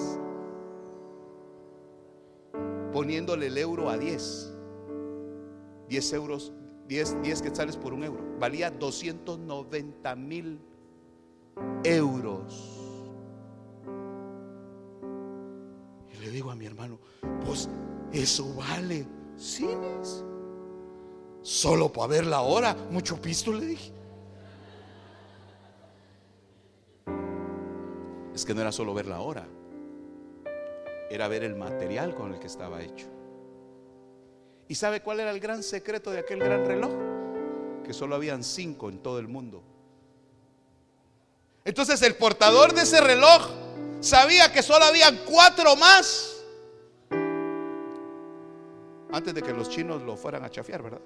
Poniéndole el euro a 10. 10 euros, 10, 10 quetzales por un euro. Valía 290 mil euros. Y le digo a mi hermano, pues eso vale cines. Solo para ver la hora. Mucho pisto le dije. Es que no era solo ver la hora. Era ver el material con el que estaba hecho. ¿Y sabe cuál era el gran secreto de aquel gran reloj? Que solo habían cinco en todo el mundo. Entonces el portador de ese reloj sabía que solo habían cuatro más. Antes de que los chinos lo fueran a chafiar, ¿verdad?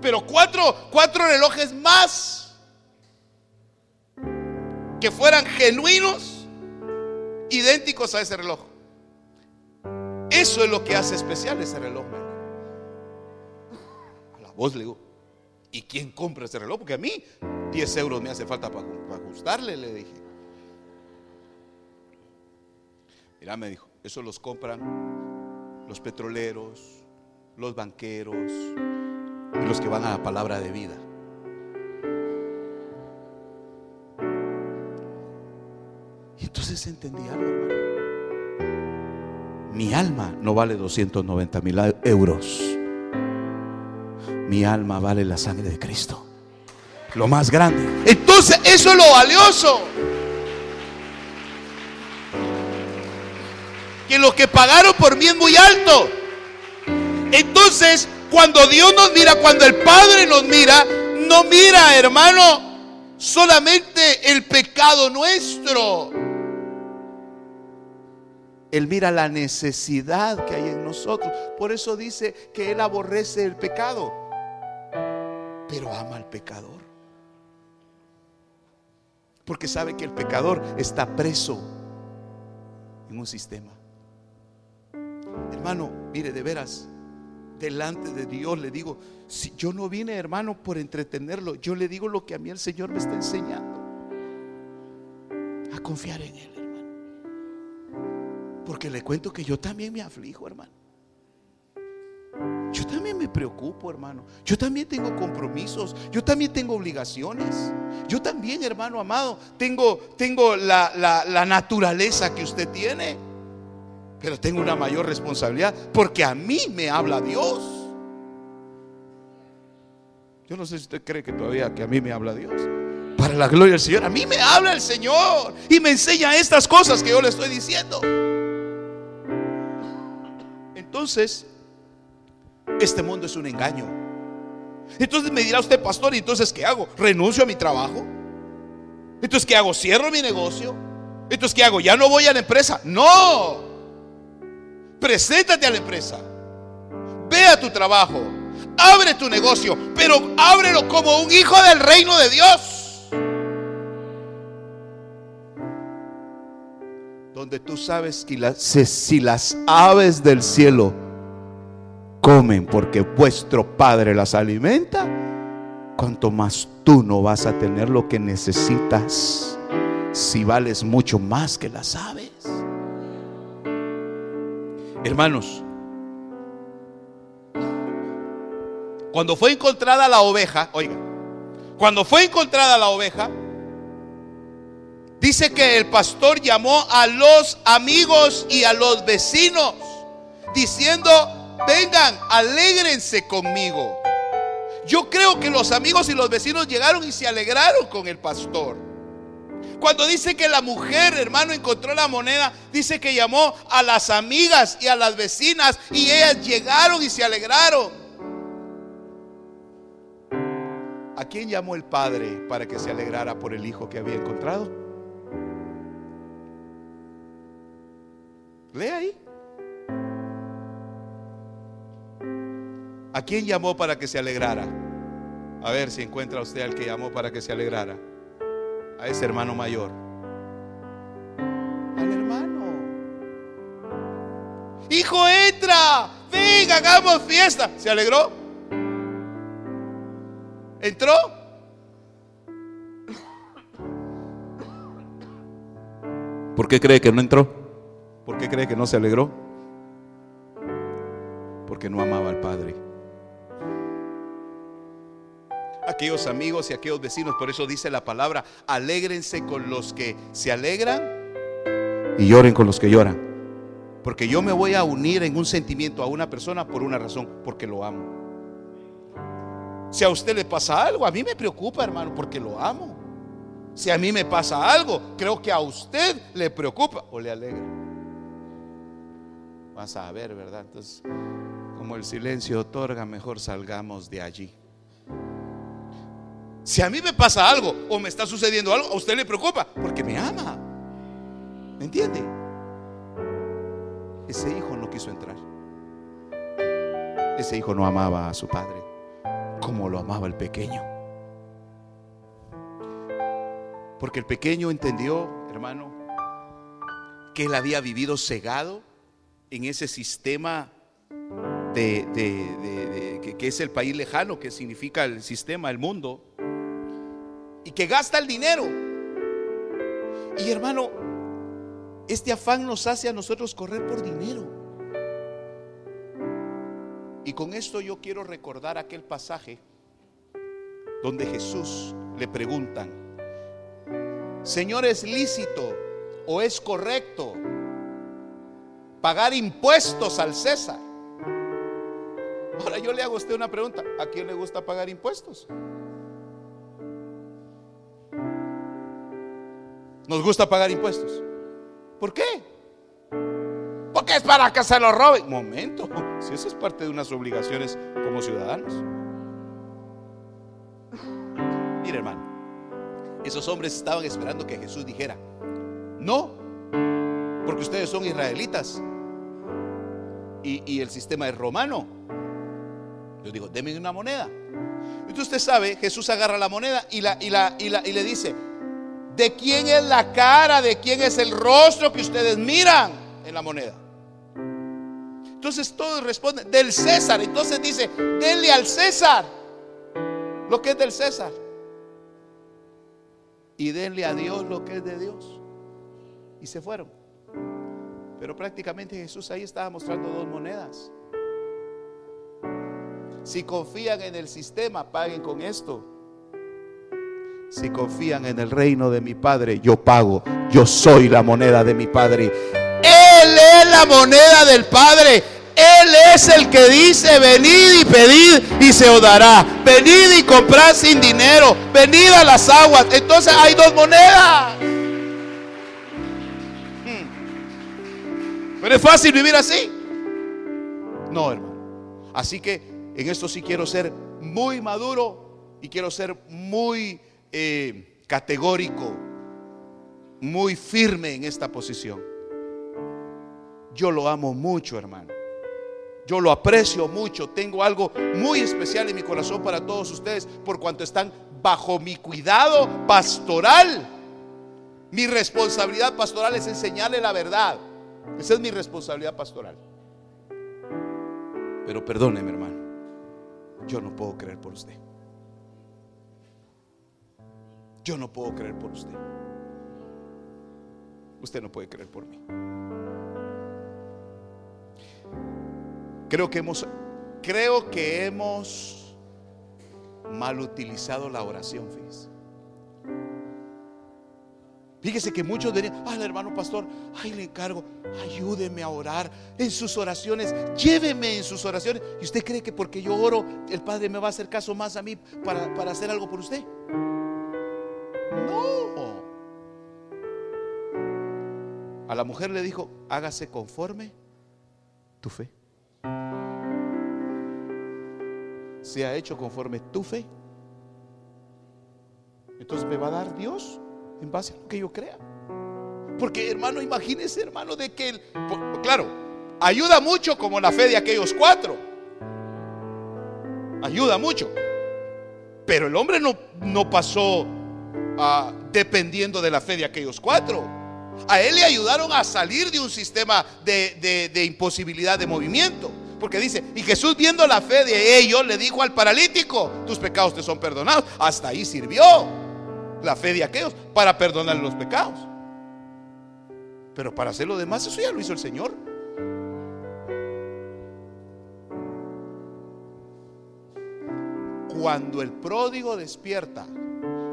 pero cuatro, cuatro relojes más que fueran genuinos, idénticos a ese reloj. Eso es lo que hace especial ese reloj. A la voz le digo, ¿y quién compra ese reloj? Porque a mí 10 euros me hace falta para, ajustarle, le dije. Mira, me dijo, eso los compran los petroleros, los banqueros, y los que van a la palabra de vida. Y entonces entendí algo, hermano. Mi alma no vale 290 mil euros. Mi alma vale la sangre de Cristo. Lo más grande. Entonces eso es lo valioso. Que lo que pagaron por mí es muy alto. Entonces, cuando Dios nos mira, cuando el Padre nos mira, no mira, hermano, solamente el pecado nuestro. Él mira la necesidad que hay en nosotros. Por eso dice que Él aborrece el pecado, pero ama al pecador. Porque sabe que el pecador está preso en un sistema. Hermano, mire, de veras, delante de Dios le digo, si yo no vine, hermano, por entretenerlo, yo le digo lo que a mí el Señor me está enseñando. A confiar en Él. Porque le cuento que yo también me aflijo, hermano. Yo también me preocupo, hermano. Yo también tengo compromisos. Yo también tengo obligaciones. Yo también, hermano amado, tengo, tengo la, la naturaleza que usted tiene. Pero tengo una mayor responsabilidad porque a mí me habla Dios. Yo no sé si usted cree que todavía que a mí me habla Dios. Para la gloria del Señor, a mí me habla el Señor y me enseña estas cosas que yo le estoy diciendo. Entonces, este mundo es un engaño. Entonces me dirá usted, pastor, ¿y entonces qué hago? ¿Renuncio a mi trabajo? Entonces, ¿qué hago? ¿Cierro mi negocio? Entonces, ¿qué hago? ¿Ya no voy a la empresa? No. Preséntate a la empresa. Ve a tu trabajo. Abre tu negocio. Pero ábrelo como un hijo del reino de Dios. Donde tú sabes que si las aves del cielo comen porque vuestro Padre las alimenta, cuanto más tú no vas a tener lo que necesitas si vales mucho más que las aves. Hermanos, cuando fue encontrada la oveja, oiga, cuando fue encontrada la oveja, dice que el pastor llamó a los amigos y a los vecinos, diciendo, vengan, alégrense conmigo. Yo creo que los amigos y los vecinos llegaron y se alegraron con el pastor. Cuando dice que la mujer, hermano, encontró la moneda, dice que llamó a las amigas y a las vecinas y ellas llegaron y se alegraron. ¿A quién llamó el padre para que se alegrara por el hijo que había encontrado? Lea ahí. ¿A quién llamó para que se alegrara? A ver si encuentra usted al que llamó para que se alegrara a ese hermano mayor. Al hermano. Hijo, entra. Venga, hagamos fiesta. ¿Se alegró? ¿Entró? ¿Por qué cree que no entró? ¿Por qué cree que no se alegró? Porque no amaba al Padre aquellos amigos y aquellos vecinos. Por eso dice la palabra, alégrense con los que se alegran y lloren con los que lloran. Porque yo me voy a unir en un sentimiento a una persona por una razón, porque lo amo. Si a usted le pasa algo, a mí me preocupa, hermano, porque lo amo. Si a mí me pasa algo, creo que a usted le preocupa o le alegra. Vas a ver, ¿verdad? Entonces, como el silencio otorga, mejor salgamos de allí. Si a mí me pasa algo o me está sucediendo algo, a usted le preocupa porque me ama. ¿Me entiende? Ese hijo no quiso entrar. Ese hijo no amaba a su padre como lo amaba el pequeño. Porque el pequeño entendió, hermano, que él había vivido cegado en ese sistema de, que, que es el país lejano, que significa el sistema, el mundo y que gasta el dinero. Y hermano, este afán nos hace a nosotros correr por dinero. Y con esto yo quiero recordar aquel pasaje donde Jesús le preguntan, Señor, ¿es lícito o es correcto pagar impuestos al César? Ahora yo le hago a usted una pregunta, ¿a quién le gusta pagar impuestos? Nos gusta pagar impuestos. ¿Por qué? Porque es para que se lo roben. Momento, si eso es parte de unas obligaciones como ciudadanos. Mire, hermano, esos hombres estaban esperando que Jesús dijera, no, porque ustedes son israelitas y, el sistema es romano. Yo digo, denme una moneda. Entonces usted sabe, Jesús agarra la moneda y, y le dice, ¿de quién es la cara? ¿De quién es el rostro que ustedes miran en la moneda? Entonces todos responden, del César. Entonces dice, denle al César lo que es del César. Y denle a Dios lo que es de Dios. Y se fueron. Pero prácticamente Jesús ahí estaba mostrando dos monedas. Si confían en el sistema, paguen con esto. Si confían en el reino de mi Padre, yo pago. Yo soy la moneda de mi Padre. Él es la moneda del Padre. Él es el que dice, venid y pedid y se os dará. Venid y comprad sin dinero. Venid a las aguas. Entonces hay dos monedas. Pero es fácil vivir así. No, hermano. Así que en esto sí quiero ser muy maduro y quiero ser muy eh, categórico, muy firme en esta posición. Yo lo amo mucho, hermano. Yo lo aprecio mucho. Tengo algo muy especial en mi corazón para todos ustedes por cuanto están bajo mi cuidado pastoral. Mi responsabilidad pastoral es enseñarle la verdad. Esa es mi responsabilidad pastoral. Pero perdóneme, hermano. Yo no puedo creer por usted. Yo no puedo creer por usted. Usted no puede creer por mí. Creo que hemos, creo que hemos mal utilizado la oración, fíjese. Fíjese que muchos dirían, ay, hermano pastor, ay, le encargo, ayúdeme a orar en sus oraciones, lléveme en sus oraciones. ¿Y usted cree que porque yo oro, el Padre me va a hacer caso más a mí para, para hacer algo por usted? No. A la mujer le dijo, hágase conforme tu fe. se ha hecho conforme tu fe. Entonces me va a dar Dios en base a lo que yo crea. Porque hermano, imagínese hermano de que, claro, ayuda mucho como la fe de aquellos cuatro. Ayuda mucho. Pero el hombre no, no pasó ah, dependiendo de la fe de aquellos cuatro. A él le ayudaron a salir de un sistema de, de imposibilidad de movimiento. Porque dice, y Jesús viendo la fe de ellos le dijo al paralítico, tus pecados te son perdonados. Hasta ahí sirvió la fe de aquellos para perdonar los pecados. Pero para hacer lo demás, eso ya lo hizo el Señor. Cuando el pródigo despierta,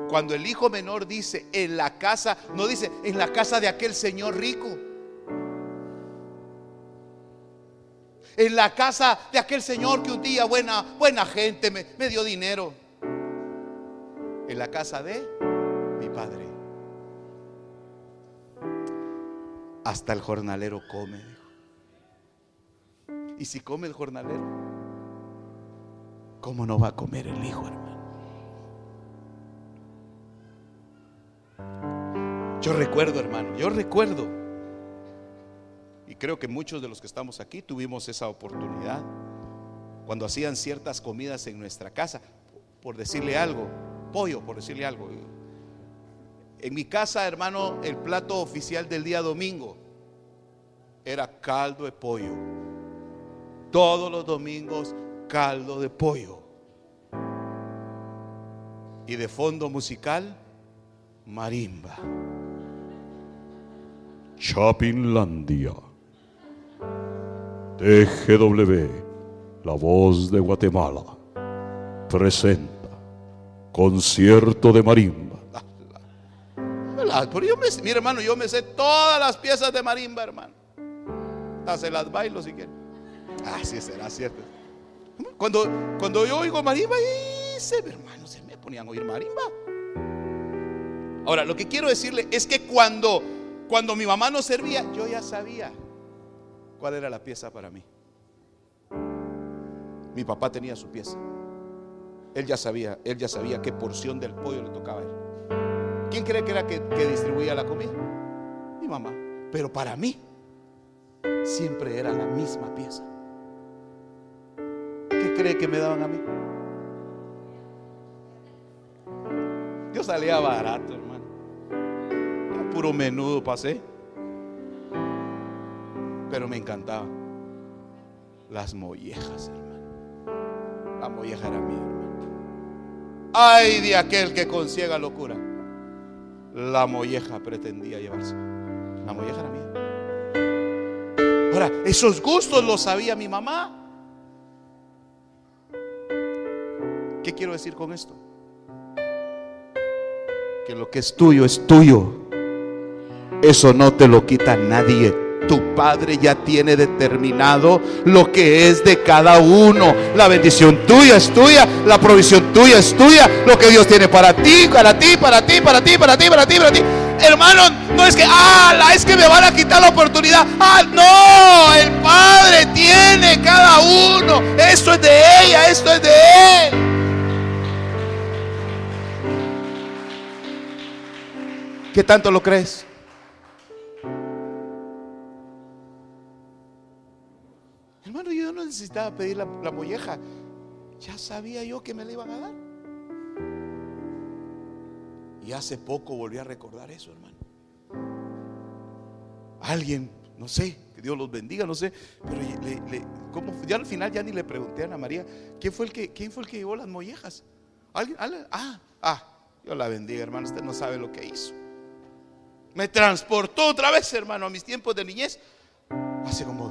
cuando el hijo menor dice en la casa, no dice en la casa de aquel señor rico. en la casa de aquel señor que un día buena, buena gente me, me dio dinero. En la casa de Hasta el jornalero come. Y si come el jornalero, ¿cómo no va a comer el hijo, hermano? Yo recuerdo, hermano, yo recuerdo y creo que muchos de los que estamos aquí tuvimos esa oportunidad. Cuando hacían ciertas comidas en nuestra casa, por decirle algo, pollo, por decirle algo. En mi casa, hermano, el plato oficial del día domingo era caldo de pollo. Todos los domingos, caldo de pollo. Y de fondo musical, marimba. Chapinlandia. TGW, la voz de Guatemala, presenta concierto de marimba. Pero yo mi hermano, yo me sé todas las piezas de marimba, hermano. Hace las bailo si quiere. Ah, sí, será cierto. Cuando, cuando yo oigo marimba, y mi hermano, se me ponían a oír marimba. Ahora, lo que quiero decirle es que cuando, cuando mi mamá nos servía, yo ya sabía cuál era la pieza para mí. Mi papá tenía su pieza. Él ya sabía, él ya sabía qué porción del pollo le tocaba a él. ¿Quién cree que era que, distribuía la comida? Mi mamá. Pero para mí siempre era la misma pieza. ¿Qué cree que me daban a mí? Yo salía barato, hermano. Yo puro menudo pasé. Pero me encantaba. Las mollejas, hermano. La molleja era mía, hermano. Ay de aquel que con ciega locura. La molleja pretendía llevarse. La molleja era mía. Ahora, esos gustos los sabía mi mamá. ¿Qué quiero decir con esto? Que lo que es tuyo es tuyo. Eso no te lo quita nadie tu Padre ya tiene determinado lo que es de cada uno. La bendición tuya es tuya, la provisión tuya es tuya, lo que Dios tiene para ti, para ti, para ti, para ti, para ti, para ti, para ti. Hermano, no es que, ah, es que me van a quitar la oportunidad. Ah, no, el Padre tiene cada uno. Esto es de ella, esto es de él. ¿Qué tanto lo crees? Necesitaba pedir la, molleja. Ya sabía yo que me la iban a dar. Y hace poco volví a recordar eso, hermano. Alguien, no sé, que Dios los bendiga, no sé, pero le, ya al final ya ni le pregunté a Ana María, ¿quién fue el que, quién fue el que llevó las mollejas? ¿Alguien? Ah, ah, Dios la bendiga, hermano, usted no sabe lo que hizo. Me transportó otra vez, hermano, a mis tiempos de niñez, hace como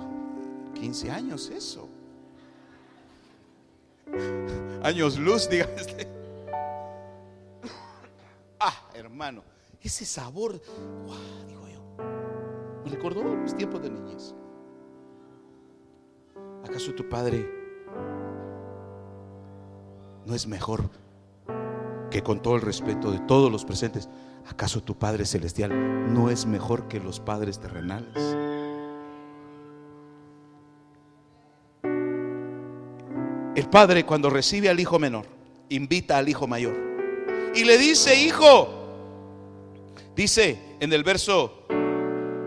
15 años eso. Años luz, diga este. Ah, hermano, ese sabor, digo yo, me recordó mis tiempos de niñez. ¿Acaso tu padre no es mejor que con todo el respeto de todos los presentes, ¿acaso tu Padre Celestial no es mejor que los padres terrenales? Padre cuando recibe al hijo menor, invita al hijo mayor. Y le dice, hijo, dice en el verso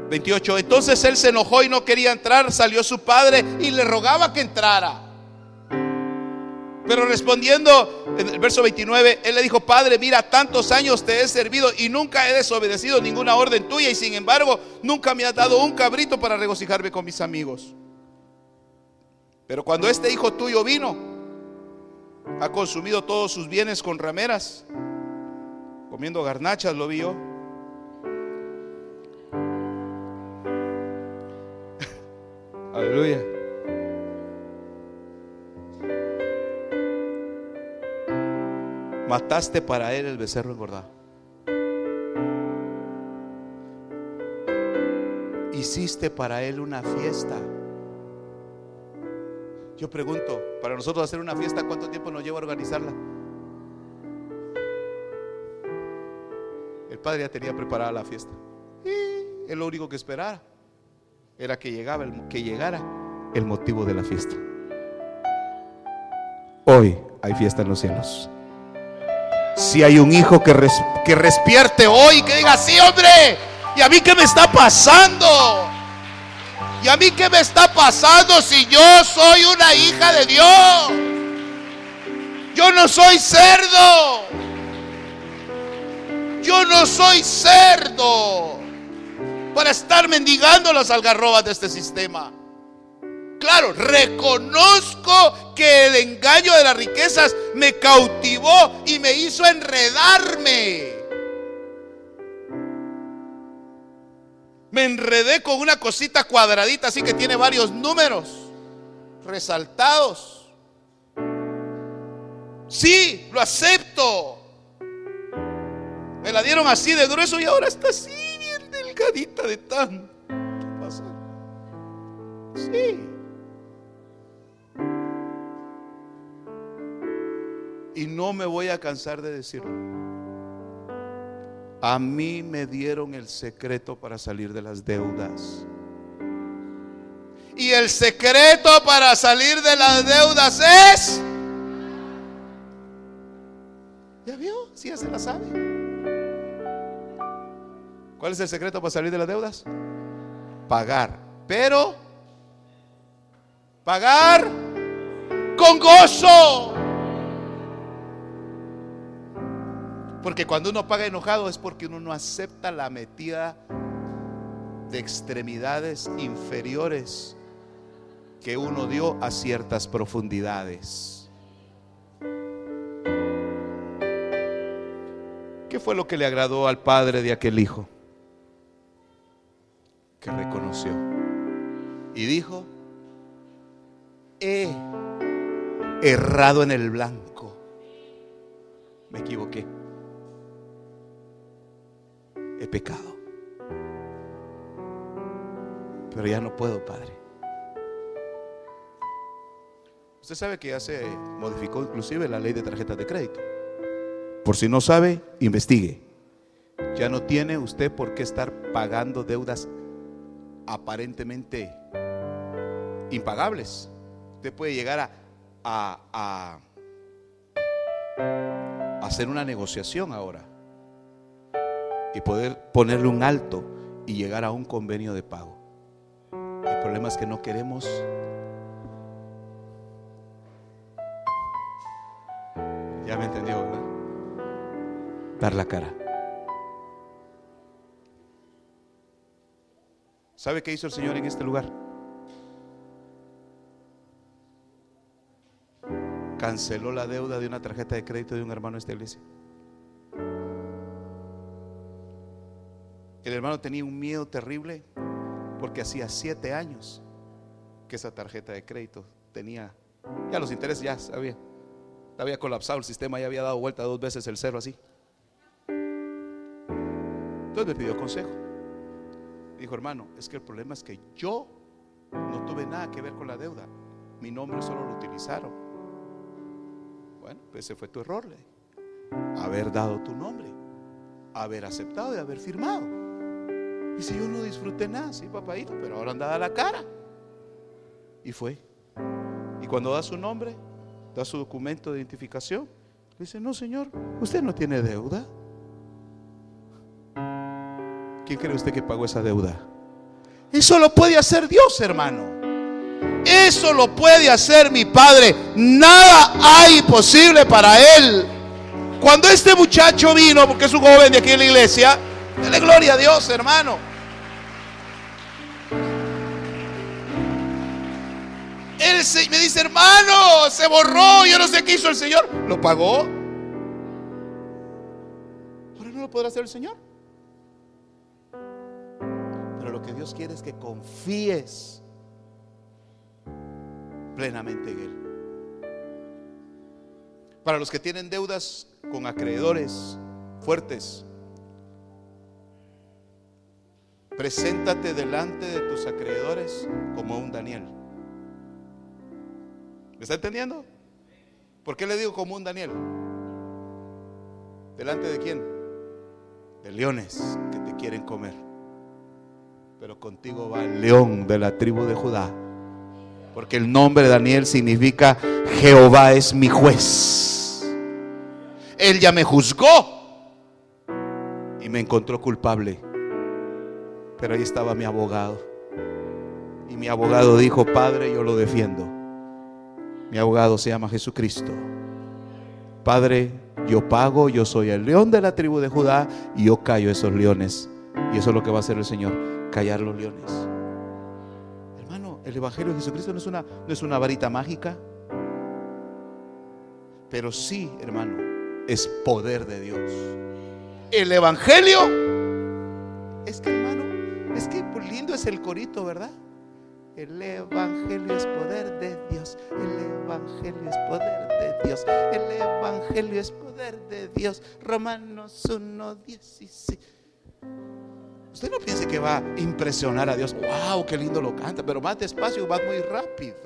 28, entonces él se enojó y no quería entrar, salió su padre y le rogaba que entrara. Pero respondiendo en el verso 29, él le dijo, Padre, mira, tantos años te he servido y nunca he desobedecido ninguna orden tuya y sin embargo nunca me has dado un cabrito para regocijarme con mis amigos. Pero cuando este hijo tuyo vino, ha consumido todos sus bienes con rameras, comiendo garnachas, lo vio. Aleluya. Mataste para él el becerro engordado. Hiciste para él una fiesta. Yo pregunto, para nosotros hacer una fiesta, ¿cuánto tiempo nos lleva a organizarla? El padre ya tenía preparada la fiesta. Y lo único que esperaba era que, llegaba que llegara el motivo de la fiesta. Hoy hay fiesta en los cielos. Si hay un hijo que, que respierte hoy, que diga, sí, hombre, ¿y a mí qué me está pasando? ¿Y a mí qué me está pasando si yo soy una hija de Dios? Yo no soy cerdo. Yo no soy cerdo para estar mendigando las algarrobas de este sistema. Claro, reconozco que el engaño de las riquezas me cautivó y me hizo enredarme. Me enredé con una cosita cuadradita así que tiene varios números resaltados. Sí, lo acepto. Me la dieron así de grueso y ahora está así bien delgadita de tanto pasar. Sí. Y no me voy a cansar de decirlo. A mí me dieron el secreto para salir de las deudas. Y el secreto para salir de las deudas es... ¿Ya vio? Si ya se la sabe. ¿Cuál es el secreto para salir de las deudas? Pagar. Pero pagar con gozo. Porque cuando uno paga enojado es porque uno no acepta la metida de extremidades inferiores que uno dio a ciertas profundidades. ¿Qué fue lo que le agradó al padre de aquel hijo? Que reconoció y dijo, he errado en el blanco, me equivoqué, he pecado, pero ya no puedo, Padre. Usted sabe que ya se modificó inclusive la ley de tarjetas de crédito. Por si no sabe, investigue. Ya no tiene usted por qué estar pagando deudas aparentemente impagables. Usted puede llegar a, a, a hacer una negociación ahora y poder ponerle un alto y llegar a un convenio de pago. El problema es que no queremos Ya me entendió, ¿verdad? Dar la cara. ¿Sabe qué hizo el Señor en este lugar? Canceló la deuda de una tarjeta de crédito de un hermano de esta iglesia. El hermano tenía un miedo terrible porque hacía siete años que esa tarjeta de crédito tenía, ya los intereses ya sabía, había colapsado el sistema, ya había dado vuelta dos veces el cero así. Entonces le pidió consejo. Dijo, hermano, es que el problema es que yo no tuve nada que ver con la deuda. Mi nombre solo lo utilizaron. Bueno, pues ese fue tu error. Le haber dado tu nombre, haber aceptado y haber firmado. Y si yo no disfruté nada, sí, papadito, pero ahora anda a la cara. Y fue. Y cuando da su nombre, da su documento de identificación. Dice, no, señor, usted no tiene deuda. ¿Quién cree usted que pagó esa deuda? Eso lo puede hacer Dios, hermano. Eso lo puede hacer mi Padre. Nada hay posible para Él. Cuando este muchacho vino, porque es un joven de aquí en la iglesia, dale gloria a Dios, hermano. Él me dice, hermano, se borró, yo no sé qué hizo el Señor. ¿Lo pagó? Ahora no lo podrá hacer el Señor. Pero lo que Dios quiere es que confíes plenamente en Él. Para los que tienen deudas con acreedores fuertes, preséntate delante de tus acreedores como un Daniel. ¿Me está entendiendo? ¿Por qué le digo como un Daniel? ¿Delante de quién? De leones que te quieren comer. Pero contigo va el león de la tribu de Judá. Porque el nombre de Daniel significa Jehová es mi juez. Él ya me juzgó y me encontró culpable. Pero ahí estaba mi abogado. Y mi abogado dijo, Padre, yo lo defiendo. Mi abogado se llama Jesucristo. Padre, yo pago, yo soy el león de la tribu de Judá y yo callo esos leones. Y eso es lo que va a hacer el Señor, callar los leones. Hermano, el Evangelio de Jesucristo no es una, no es una varita mágica. Pero sí, hermano, es poder de Dios. El Evangelio es que, hermano, es que lindo es el corito, ¿verdad? El Evangelio es poder de Dios. El Evangelio es poder de Dios. El Evangelio es poder de Dios. Romanos 1, 16. Usted no piense que va a impresionar a Dios. ¡Wow! ¡Qué lindo lo canta! Pero más despacio, va muy rápido.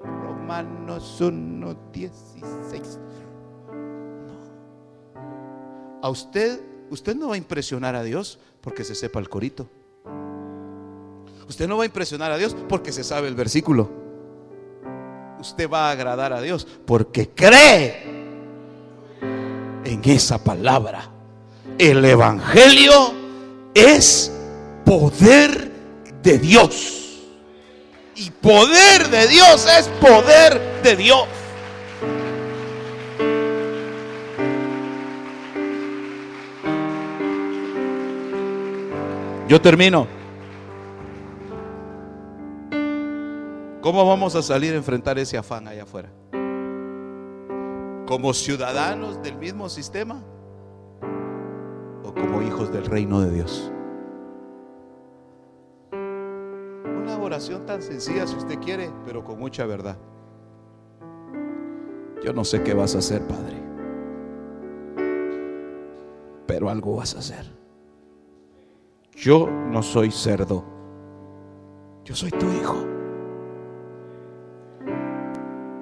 Romanos 1, 16. No. A usted, usted no va a impresionar a Dios porque se sepa el corito. Usted no va a impresionar a Dios porque se sabe el versículo. Usted va a agradar a Dios porque cree en esa palabra. El Evangelio es poder de Dios. Y poder de Dios es poder de Dios. Yo termino. ¿Cómo vamos a salir a enfrentar ese afán allá afuera? ¿Como ciudadanos del mismo sistema? ¿O como hijos del reino de Dios? Una oración tan sencilla si usted quiere, pero con mucha verdad. Yo no sé qué vas a hacer, Padre. Pero algo vas a hacer. Yo no soy cerdo. Yo soy tu hijo.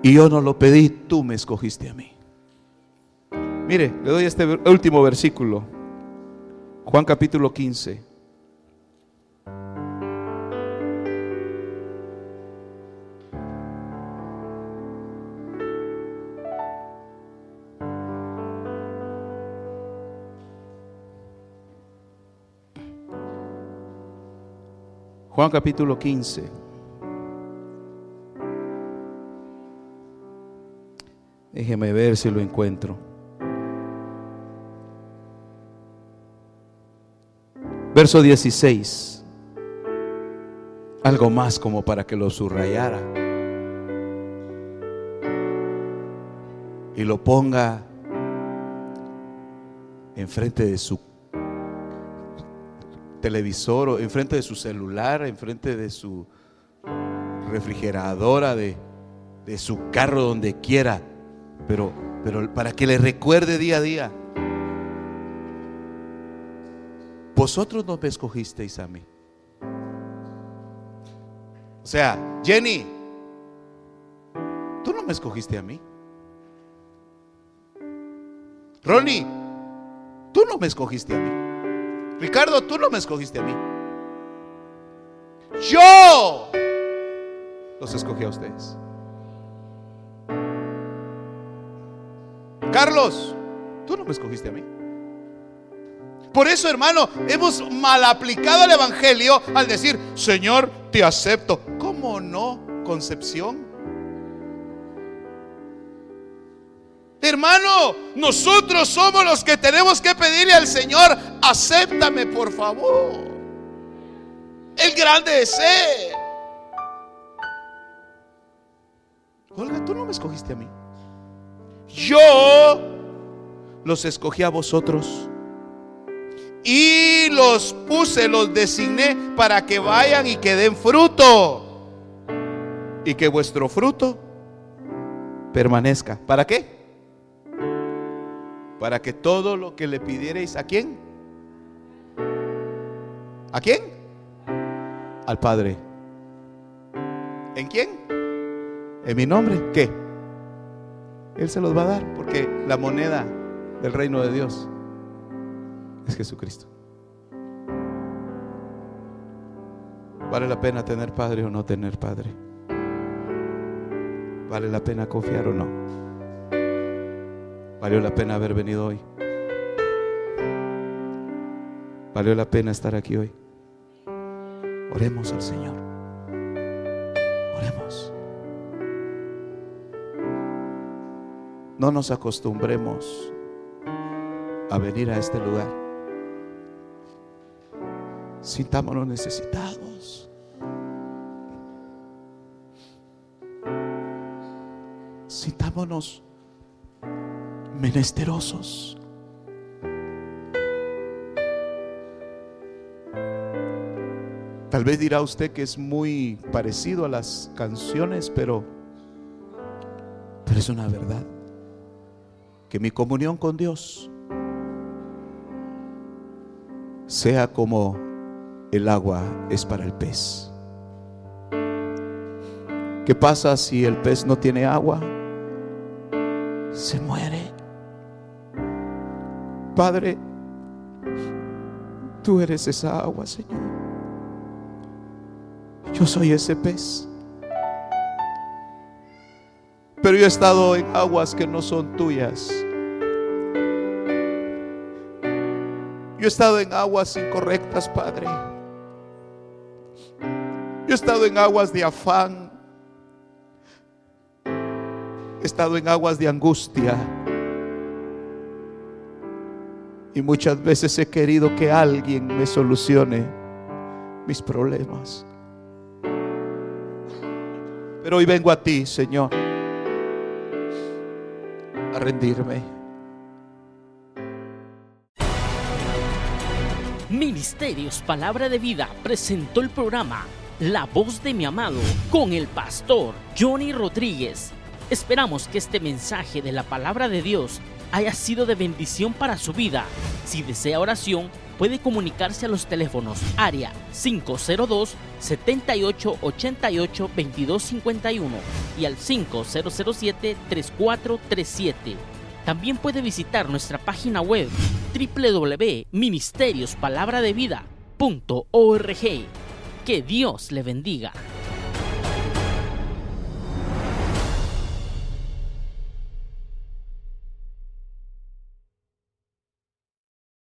Y yo no lo pedí, tú me escogiste a mí. Mire, le doy este último versículo. Juan capítulo 15. Juan capítulo 15. Déjeme ver si lo encuentro. Verso 16. Algo más como para que lo subrayara. Y lo ponga enfrente de su televisor o enfrente de su celular, enfrente de su refrigeradora, de, de su carro, donde quiera, pero, pero para que le recuerde día a día. Vosotros no me escogisteis a mí. O sea, Jenny, tú no me escogiste a mí. Ronnie, tú no me escogiste a mí. Ricardo, tú no me escogiste a mí. Yo los escogí a ustedes. Carlos, tú no me escogiste a mí. Por eso, hermano, hemos mal aplicado el Evangelio al decir, Señor, te acepto. ¿Cómo no, Concepción? Hermano, nosotros somos los que tenemos que pedirle al Señor, acéptame por favor. El grande es Él. Olga, tú no me escogiste a mí. Yo los escogí a vosotros. Y los puse, los designé para que vayan y que den fruto. Y que vuestro fruto permanezca. ¿Para qué? para que todo lo que le pidierais a quién? ¿A quién? Al Padre. ¿En quién? En mi nombre. ¿Qué? Él se los va a dar porque la moneda del reino de Dios es Jesucristo. ¿Vale la pena tener padre o no tener padre? ¿Vale la pena confiar o no? Valió la pena haber venido hoy. Valió la pena estar aquí hoy. Oremos al Señor. Oremos. No nos acostumbremos a venir a este lugar. Sintámonos necesitados. Sintámonos menesterosos. Tal vez dirá usted que es muy parecido a las canciones, pero, pero es una verdad. Que mi comunión con Dios sea como el agua es para el pez. ¿Qué pasa si el pez no tiene agua? Se muere. Padre, tú eres esa agua, Señor. Yo soy ese pez. Pero yo he estado en aguas que no son tuyas. Yo he estado en aguas incorrectas, Padre. Yo he estado en aguas de afán. He estado en aguas de angustia. Y muchas veces he querido que alguien me solucione mis problemas. Pero hoy vengo a ti, Señor, a rendirme. Ministerios Palabra de Vida presentó el programa La voz de mi amado con el pastor Johnny Rodríguez. Esperamos que este mensaje de la palabra de Dios haya sido de bendición para su vida. Si desea oración, puede comunicarse a los teléfonos área 502 7888 2251 y al 5007 3437. También puede visitar nuestra página web www.ministeriosPalabraDeVida.org. Que Dios le bendiga.